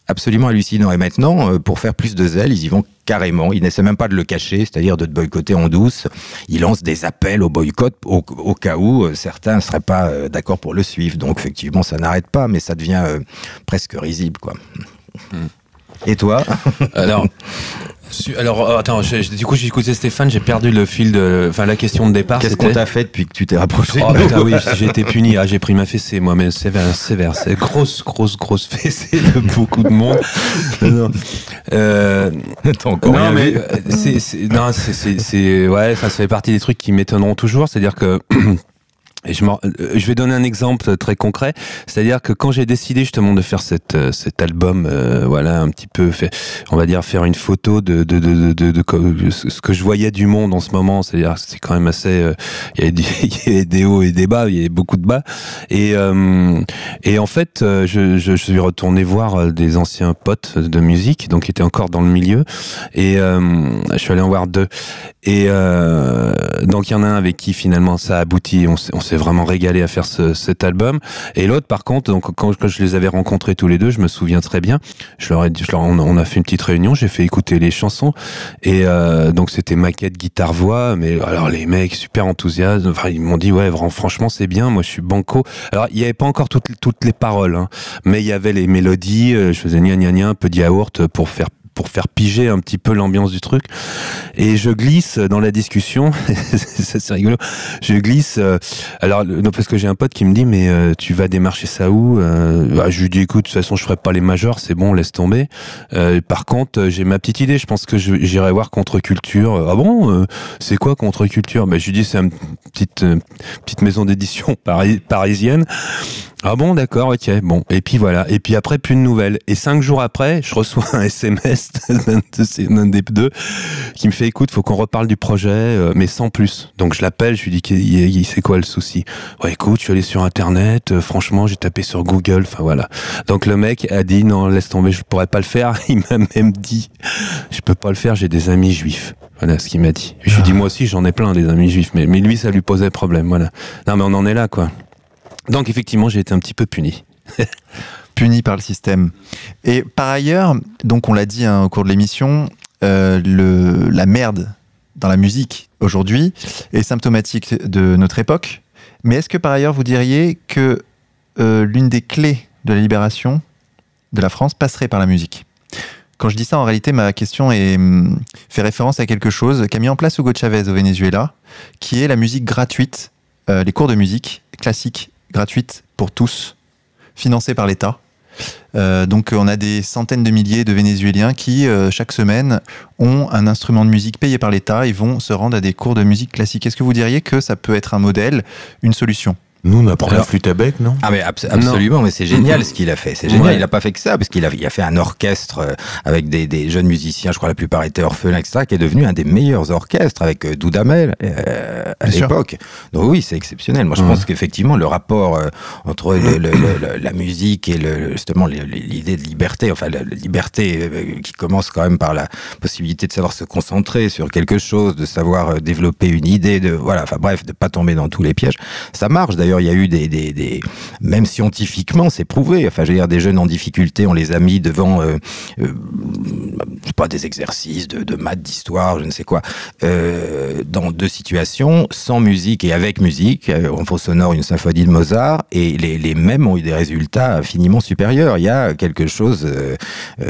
Speaker 2: absolument hallucinants. Et maintenant, euh, pour faire plus de zèle, ils y vont carrément. Ils n'essaient même pas de le cacher, c'est-à-dire de te boycotter en douce. Ils lancent des appels au boycott au, cas où euh, certains ne seraient pas euh, d'accord pour le suivre. Donc effectivement, ça n'arrête pas, mais ça devient euh, presque risible, quoi. Et toi
Speaker 3: Alors, alors euh, attends, du coup j'ai écouté Stéphane, j'ai perdu le fil de, enfin la question de départ.
Speaker 2: Qu'est-ce qu'on t'a fait depuis que tu t'es rapproché
Speaker 3: Oh putain oui, j'ai été puni. Ah, j'ai pris ma fessée moi, mais sévère, sévère, c'est grosse, grosse, grosse fessée de beaucoup de monde. Non. Euh,
Speaker 2: encore
Speaker 3: non mais euh, c'est, c'est- non, c'est, ouais, ça fait partie des trucs qui m'étonneront toujours, c'est-à-dire que Et je, euh, je vais donner un exemple très concret, c'est-à-dire que quand j'ai décidé justement de faire cette, euh, cet album, euh, voilà, un petit peu, fait, on va dire faire une photo de, de, de, de, ce que je voyais du monde en ce moment, c'est-à-dire que c'est quand même assez, euh, il y, des, il y avait des hauts et des bas, il y avait beaucoup de bas, et, euh, et en fait, euh, je, je, je suis retourné voir euh, des anciens potes de musique, donc qui étaient encore dans le milieu, et euh, je suis allé en voir deux. Et euh, donc il y en a un avec qui finalement ça a abouti, on s'est on s'est vraiment régalé à faire ce, cet album. Et l'autre par contre, donc quand, je les avais rencontrés tous les deux, je me souviens très bien. Je leur ai dit, on, a fait une petite réunion, j'ai fait écouter les chansons et euh, donc c'était maquette guitare voix. Mais alors les mecs super enthousiastes, enfin ils m'ont dit ouais franchement c'est bien, moi je suis banco. Alors il y avait pas encore toutes, toutes les paroles, hein, mais il y avait les mélodies. euh, Je faisais gna gna gna un peu de yaourt pour faire pour faire piger un petit peu l'ambiance du truc. Et je glisse dans la discussion, c'est rigolo, je glisse, euh, alors non, parce que j'ai un pote qui me dit mais euh, tu vas démarcher ça où euh, bah, Je lui dis écoute, de toute façon je ferai pas les majors, c'est bon, laisse tomber. Euh, par contre, euh, j'ai ma petite idée, je pense que j'irai voir Contre-Culture. Ah bon euh, C'est quoi Contre-Culture? Bah, Je lui dis c'est une petite, petite maison d'édition pari- parisienne. Ah bon, d'accord, ok, bon. Et puis voilà. Et puis après, plus de nouvelles. Et cinq jours après, je reçois un SMS ces- d'un des deux qui me fait, écoute, faut qu'on reparle du projet, euh, mais sans plus. Donc je l'appelle, je lui dis, c'est quoi le souci Ouais, écoute, je suis allé sur Internet, euh, franchement, j'ai tapé sur Google, enfin voilà. Donc le mec a dit, non, laisse tomber, je pourrais pas le faire. Il m'a même dit, je peux pas le faire, j'ai des amis juifs. Voilà ce qu'il m'a dit. Je lui ai dit, moi aussi, j'en ai plein des amis juifs, mais, mais lui, ça lui posait problème, voilà. Non, mais on en est là, quoi. Donc effectivement, j'ai été un petit peu puni.
Speaker 1: puni par le système. Et par ailleurs, donc on l'a dit hein, au cours de l'émission, euh, la merde dans la musique aujourd'hui est symptomatique de notre époque. Mais est-ce que par ailleurs vous diriez que euh, l'une des clés de la libération de la France passerait par la musique? Quand je dis ça, en réalité, ma question est, hum, fait référence à quelque chose qu'a mis en place Hugo Chavez au Venezuela, qui est la musique gratuite, euh, les cours de musique classique gratuite pour tous, financés par l'État. Euh, donc on a des centaines de milliers de Vénézuéliens qui, euh, chaque semaine, ont un instrument de musique payé par l'État et vont se rendre à des cours de musique classique. Est-ce que vous diriez que ça peut être un modèle, une solution?
Speaker 4: Nous, on apprend la flûte à bec, non?
Speaker 2: Ah mais abs- absolument, mais c'est génial ce qu'il a fait. C'est génial. Il a pas fait que ça parce qu'il a, il a fait un orchestre euh, avec des, des jeunes musiciens. Je crois la plupart étaient orphelins, etc. Qui est devenu un des meilleurs orchestres avec euh, Dudamel euh, à l'époque. Donc oui, c'est exceptionnel. Moi, je pense qu'effectivement le rapport euh, entre le- le- le- le- la musique et le, justement l'idée de liberté, enfin la, la liberté euh, qui commence quand même par la possibilité de savoir se concentrer sur quelque chose, de savoir euh, développer une idée, de voilà, enfin bref, de pas tomber dans tous les pièges. Ça marche. D'ailleurs, il y a eu des, des, des même scientifiquement, c'est prouvé. Enfin, je veux dire, des jeunes en difficulté, on les a mis devant, euh, euh, pas, des exercices de, de maths, d'histoire, je ne sais quoi, euh, dans deux situations, sans musique et avec musique, euh, en faux sonore, une symphonie de Mozart, et les, les mêmes ont eu des résultats infiniment supérieurs. Il y a quelque chose euh,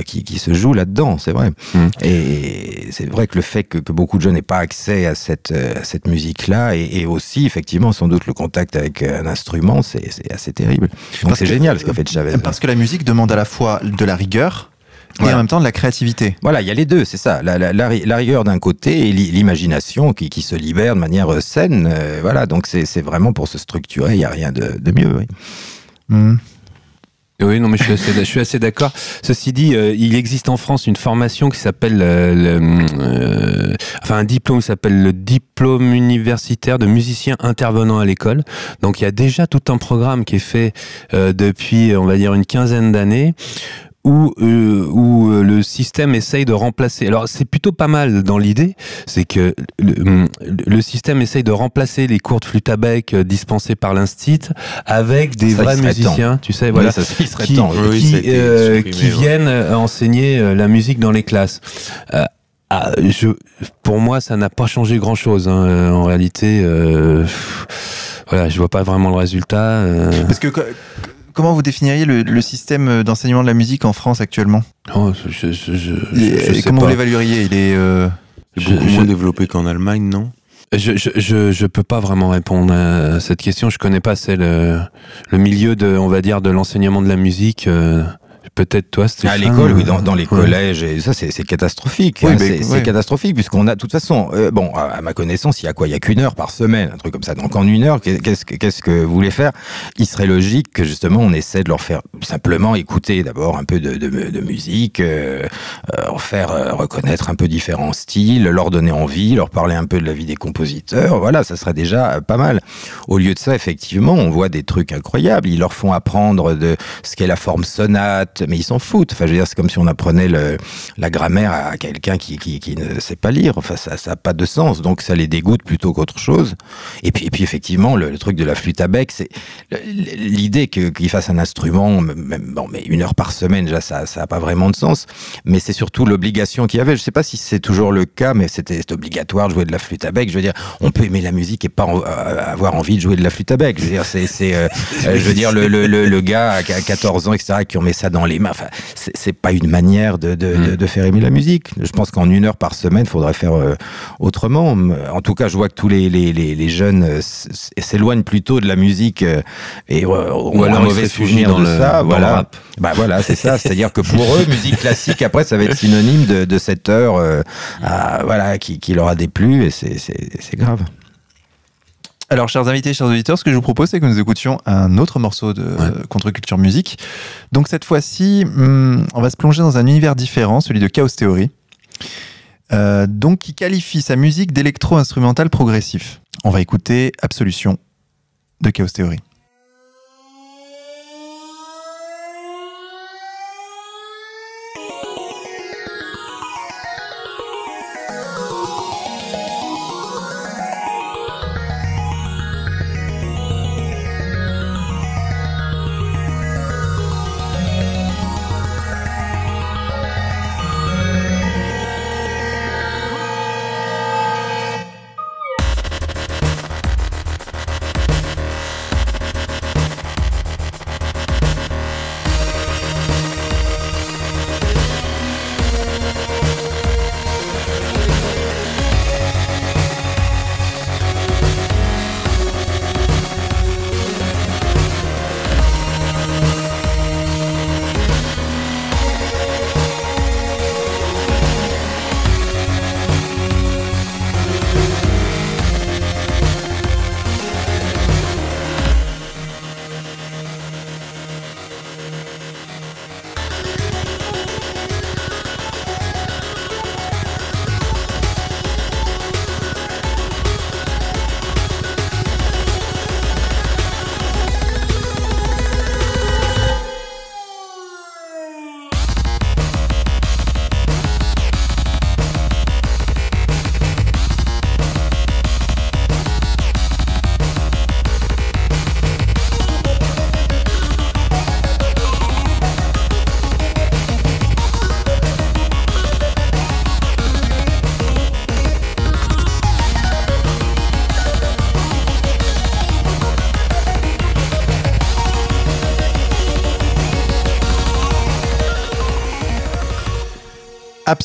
Speaker 2: qui, qui se joue là-dedans, c'est vrai.
Speaker 3: Mm.
Speaker 2: Et c'est vrai que le fait que, que beaucoup de jeunes n'aient pas accès à cette, à cette musique-là, et, et aussi, effectivement, sans doute le contact avec un instrument, c'est assez terrible. Donc c'est génial ce qu'a fait Chavez.
Speaker 1: Parce que la musique demande à la fois de la rigueur et
Speaker 2: Voilà.
Speaker 1: en même temps de la créativité.
Speaker 2: Voilà, il y a les deux, c'est ça. La, la- la ri- la rigueur d'un côté et l'i- l'imagination qui, qui se libère de manière euh, saine. euh, voilà, donc c'est vraiment pour se structurer, il n'y a rien de, de mieux. oui.
Speaker 1: Hmm.
Speaker 3: Oui, non, mais je suis assez, d'accord. Ceci dit, euh, il existe en France une formation qui s'appelle, euh, euh, enfin un diplôme qui s'appelle le diplôme universitaire de musicien intervenant à l'école. Donc il y a déjà tout un programme qui est fait euh, depuis, on va dire, une quinzaine d'années où, euh, où euh, le système essaye de remplacer. Alors c'est plutôt pas mal dans l'idée, c'est que le, le système essaye de remplacer les cours de flûte à bec euh, dispensés par l'instit avec des
Speaker 2: Ça,
Speaker 3: vrais
Speaker 2: temps.
Speaker 3: musiciens, tu sais,
Speaker 2: Voilà,
Speaker 3: voilà,
Speaker 2: ça serait
Speaker 3: qui,
Speaker 2: temps. oui.
Speaker 4: oui,
Speaker 3: qui, euh, qui viennent enseigner la musique dans les classes. Euh, ah, je, pour moi, ça n'a pas changé grand-chose. hein. En réalité, euh, voilà, je vois pas vraiment le résultat. euh.
Speaker 1: Parce que comment vous définiriez le, le système d'enseignement de la musique en France actuellement?
Speaker 3: Oh, je, je, je,
Speaker 1: Et-
Speaker 3: je
Speaker 1: et
Speaker 3: sais
Speaker 1: Comment
Speaker 3: pas.
Speaker 1: vous l'évalueriez? Il est euh,
Speaker 4: beaucoup
Speaker 3: je-
Speaker 4: moins développé qu'en Allemagne, non?
Speaker 3: Je, je, je, je peux pas vraiment répondre à cette question. Je connais pas c'est le, le milieu de, on va dire, de l'enseignement de la musique. euh, Peut-être toi, Stéphane.
Speaker 2: À l'école, oui, dans, dans les
Speaker 3: Ouais.
Speaker 2: collèges, et ça c'est catastrophique.
Speaker 1: Oui,
Speaker 2: hein, c'est
Speaker 1: ouais.
Speaker 2: c'est catastrophique puisqu'on a, de toute façon, euh, bon, à, à ma connaissance, il y a quoi? Il y a qu'une heure par semaine, un truc comme ça. Donc en une heure, qu'est- qu'est-ce que qu'est-ce que vous voulez faire? Il serait logique que justement on essaie de leur faire simplement écouter d'abord un peu de, de, de musique, euh, euh, leur faire euh, reconnaître un peu différents styles, leur donner envie, leur parler un peu de la vie des compositeurs. Voilà, ça serait déjà euh, pas mal. Au lieu de ça, effectivement, on voit des trucs incroyables. Ils leur font apprendre de ce qu'est la forme sonate, mais ils s'en foutent. Enfin, je veux dire, c'est comme si on apprenait le, la grammaire à quelqu'un qui, qui, qui ne sait pas lire. Enfin, ça n'a pas de sens. Donc, ça les dégoûte plutôt qu'autre chose. Et puis, et puis effectivement, le, le truc de la flûte à bec, c'est l'idée que- qu'ils fassent un instrument, même, bon, mais une heure par semaine, déjà, ça n'a pas vraiment de sens. Mais c'est surtout l'obligation qu'il y avait. Je sais pas si c'est toujours le cas, mais c'était obligatoire de jouer de la flûte à bec. Je veux dire, on peut aimer la musique et pas en- euh, avoir envie de jouer de la flûte à bec. Je veux dire, c'est, euh, je veux dire, le, le, le, le gars a 14 ans, etc., qui on met ça dans les mains. Enfin, c'est, pas une manière de, de, de, de faire aimer la musique. Je pense qu'en une heure par semaine, il faudrait faire euh, autrement. En tout cas, je vois que tous les, les, les, les jeunes s'éloignent plutôt de la musique euh, et euh, ont
Speaker 3: Ou alors
Speaker 2: mauvais souvenir
Speaker 3: dans
Speaker 2: de
Speaker 3: le-
Speaker 2: ça.
Speaker 3: dans le
Speaker 2: voilà.
Speaker 3: rap.
Speaker 2: Bah voilà, c'est ça. C'est-à-dire que pour eux, musique classique, après, ça va être synonyme de, cette heure, euh, à- voilà, qui, qui leur a déplu, et c'est grave.
Speaker 1: Alors, chers invités, chers auditeurs, ce que je vous propose, c'est que nous écoutions un autre morceau de Contre-Culture Musique. Donc, cette fois-ci, hum, on va se plonger dans un univers différent, celui de Chaos Theory. Euh, donc, qui qualifie sa musique d'électro-instrumental progressif. On va écouter Absolution de Chaos Theory.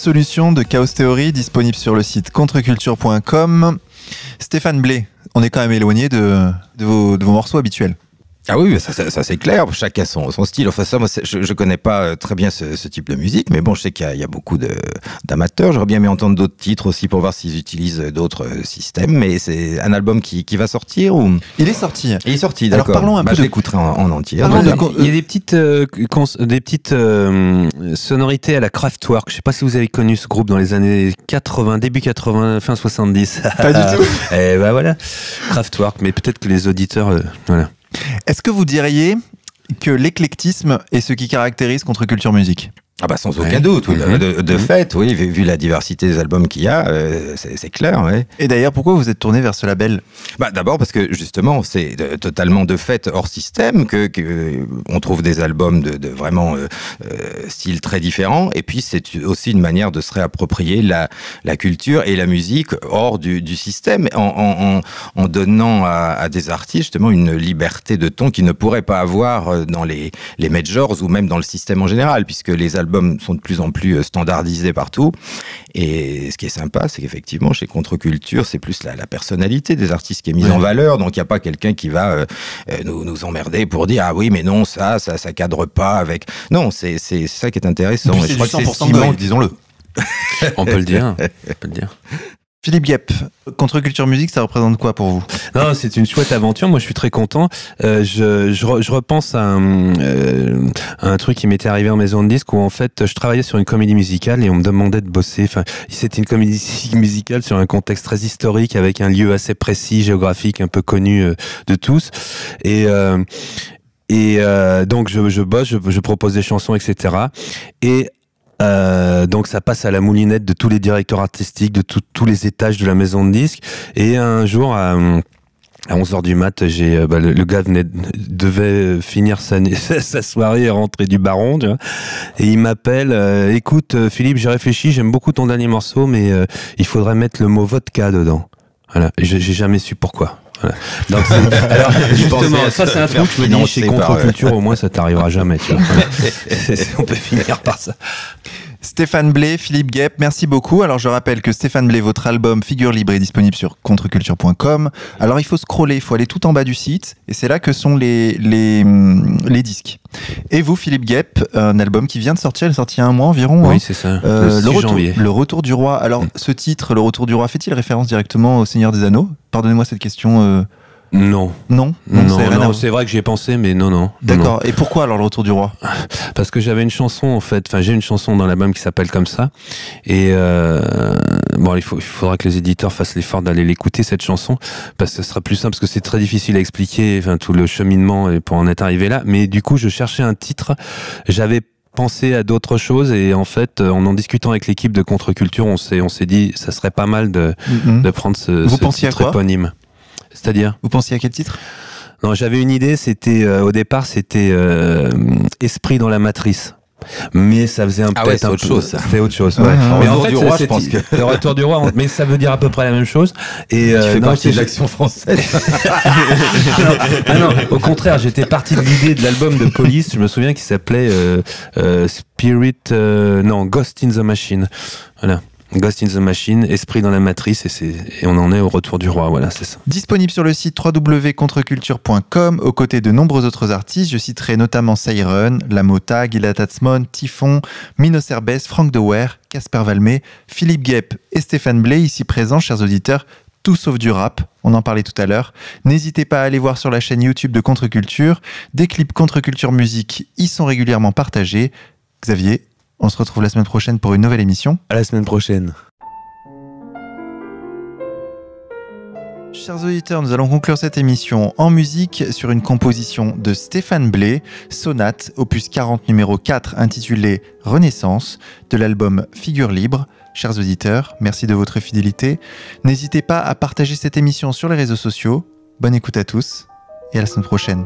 Speaker 1: Absolution de Chaos Theory, disponible sur le site contreculture.com. Stéphane Blé, on est quand même éloigné de vos morceaux habituels.
Speaker 2: Ah oui, ça, ça, ça, c'est clair. Chacun son, son style. Enfin ça, moi, c'est- je, je connais pas euh, très bien ce, ce type de musique, mais bon, je sais qu'il y a, il y a beaucoup de, d'amateurs. J'aurais bien aimé entendre d'autres titres aussi pour voir s'ils utilisent d'autres euh, systèmes. Mais c'est un album qui, qui va sortir ou?
Speaker 1: Il est sorti.
Speaker 2: il est sorti.
Speaker 1: Alors,
Speaker 2: D'accord.
Speaker 1: parlons un
Speaker 2: Bah,
Speaker 1: peu
Speaker 2: je
Speaker 1: de-
Speaker 2: l'écouterai en, en entier.
Speaker 1: De-
Speaker 3: Il y a des petites, euh, cons- des petites euh, sonorités à la Kraftwerk. Je sais pas si vous avez connu ce groupe dans les années 80, début 80, fin 70.
Speaker 1: Pas du tout.
Speaker 3: Et bah voilà, Kraftwerk. Mais peut-être que les auditeurs, euh, voilà.
Speaker 1: Est-ce que vous diriez que l'éclectisme est ce qui caractérise Contre-Culture Musique?
Speaker 2: Ah bah sans aucun
Speaker 3: Ouais.
Speaker 2: doute.
Speaker 3: Mhm.
Speaker 2: De, de fait, oui, vu, vu la diversité des albums qu'il y a, euh, c'est, clair. Ouais.
Speaker 1: Et d'ailleurs, pourquoi vous êtes tourné vers ce label?
Speaker 2: Bah, d'abord parce que justement c'est totalement de fait hors système que, que on trouve des albums de, de vraiment euh, euh, styles très différents et puis c'est aussi une manière de se réapproprier la, la culture et la musique hors du, du système en, en, en, en donnant à, à des artistes justement une liberté de ton qu'ils ne pourraient pas avoir euh, dans les, les majors ou même dans le système en général puisque les albums sont de plus en plus euh, standardisés partout et ce qui est sympa, c'est qu'effectivement, chez Contre-Culture, c'est plus la, la personnalité des artistes qui est mise
Speaker 1: Ouais.
Speaker 2: en valeur. Donc, il n'y a pas quelqu'un qui va euh, euh, nous, nous emmerder pour dire Ah oui, mais non, ça, ça, ça cadre pas avec. Non, c'est c'est ça qui est intéressant. Et je crois que c'est ce
Speaker 1: 100%
Speaker 2: qui
Speaker 1: de
Speaker 2: manque.
Speaker 1: disons-le.
Speaker 3: On peut le dire. On peut le dire.
Speaker 1: Philippe Guep, Contre-Culture Musique, ça représente quoi pour vous?
Speaker 3: Non, c'est une chouette aventure. Moi, je suis très content. Euh, je, je, re- je repense à un, euh, à un truc qui m'était arrivé en maison de disque où en fait, je travaillais sur une comédie musicale et on me demandait de bosser. Enfin, c'était une comédie musicale sur un contexte très historique avec un lieu assez précis, géographique, un peu connu euh, de tous. Et donc je, bosse, je, propose des chansons, etc. Et euh, donc ça passe à la moulinette de tous les directeurs artistiques, de tous les étages de la maison de disques. Et un jour, à, à 11h du mat, j'ai, euh, bah, le, gars devait finir sa, soirée et rentrer du baron. Et il m'appelle, euh, écoute Philippe, j'ai réfléchi, j'aime beaucoup ton dernier morceau, mais il faudrait mettre le mot vodka dedans. Voilà, j'ai jamais su pourquoi. Voilà. Donc, c'est- alors, justement, ça c'est un truc, je me dis,
Speaker 2: euh,
Speaker 3: Contre-Culture, au moins ça t'arrivera jamais, tu vois. Voilà. C'est- c'est- on peut finir par ça.
Speaker 1: Stéphane Blé, Philippe Guep, merci beaucoup. Alors je rappelle que Stéphane Blé, votre album Figure Libre est disponible sur contreculture.com. Alors il faut scroller, il faut aller tout en bas du site et c'est là que sont les, les, hum, les disques. Et vous, Philippe Guep, un album qui vient de sortir, il est sorti il y a un mois environ. hein.
Speaker 3: Oui, c'est ça.
Speaker 1: Euh,
Speaker 3: le 6
Speaker 1: retour,
Speaker 3: janvier.
Speaker 1: le retour du roi. Alors,
Speaker 3: Mm.
Speaker 1: ce titre, le retour du roi, fait-il référence directement au Seigneur des Anneaux? Pardonnez-moi cette question. euh,
Speaker 3: Non.
Speaker 1: Non,
Speaker 3: Non, non, c'est vrai que j'y ai pensé, mais non, non.
Speaker 1: D'accord. Et pourquoi alors le retour du roi?
Speaker 3: Parce que j'avais une chanson, en fait. Enfin, j'ai une chanson dans l'album qui s'appelle comme ça. Et euh, bon, il, faut, il faudra que les éditeurs fassent l'effort d'aller l'écouter, cette chanson. Parce que ce sera plus simple, parce que c'est très difficile à expliquer, enfin, tout le cheminement pour en être arrivé là. Mais du coup, je cherchais un titre. J'avais pensé à d'autres choses et en fait en en discutant avec l'équipe de contre-culture on s'est on s'est dit ça serait pas mal de,
Speaker 1: Mhm.
Speaker 3: de prendre ce,
Speaker 1: Vous
Speaker 3: ce titre éponyme c'est-à-dire
Speaker 1: Vous pensiez à quel titre?
Speaker 3: Non, j'avais une idée, c'était euh, au départ, c'était euh, Esprit dans la matrice. Mais ça faisait un
Speaker 2: Ah ouais, c'est
Speaker 3: un
Speaker 2: autre
Speaker 3: peu-
Speaker 2: chose, ça.
Speaker 3: C'était autre chose.
Speaker 1: Ouais,
Speaker 3: ouais.
Speaker 1: ouais.
Speaker 3: Mais en fait,
Speaker 2: du roi, je
Speaker 3: c'est-
Speaker 2: pense que-
Speaker 3: le retour du roi, mais ça veut dire à peu près la même chose. Et
Speaker 2: Tu
Speaker 3: euh,
Speaker 2: fais
Speaker 3: non,
Speaker 2: partie
Speaker 3: c'est-
Speaker 2: de l'action française.
Speaker 3: non, ah non, au contraire, j'étais parti de l'idée de l'album de Police. Je me souviens qu'il s'appelait euh, euh, Spirit, euh, non, Ghost in the Machine. Voilà. Ghost in the Machine, Esprit dans la matrice, et, on en est au retour du roi. Voilà, c'est ça.
Speaker 1: Disponible sur le site www.contreculture.com aux côtés de nombreux autres artistes. Je citerai notamment Siren, La Mota, Tatsmon, Typhon, Mino Cerbès, Franck Dewer, Casper Valmé, Philippe Guep et Stéphane Blé, ici présents, chers auditeurs, tout sauf du rap. On en parlait tout à l'heure. N'hésitez pas à aller voir sur la chaîne YouTube de Contreculture. Des clips Contreculture Musique y sont régulièrement partagés. Xavier, on se retrouve la semaine prochaine pour une nouvelle émission.
Speaker 3: À la semaine prochaine.
Speaker 1: Chers auditeurs, nous allons conclure cette émission en musique sur une composition de Stéphane Blé, Sonate, opus 40 numéro 4 intitulé Renaissance, de l'album Figure libre. Chers auditeurs, merci de votre fidélité. N'hésitez pas à partager cette émission sur les réseaux sociaux. Bonne écoute à tous et à la semaine prochaine.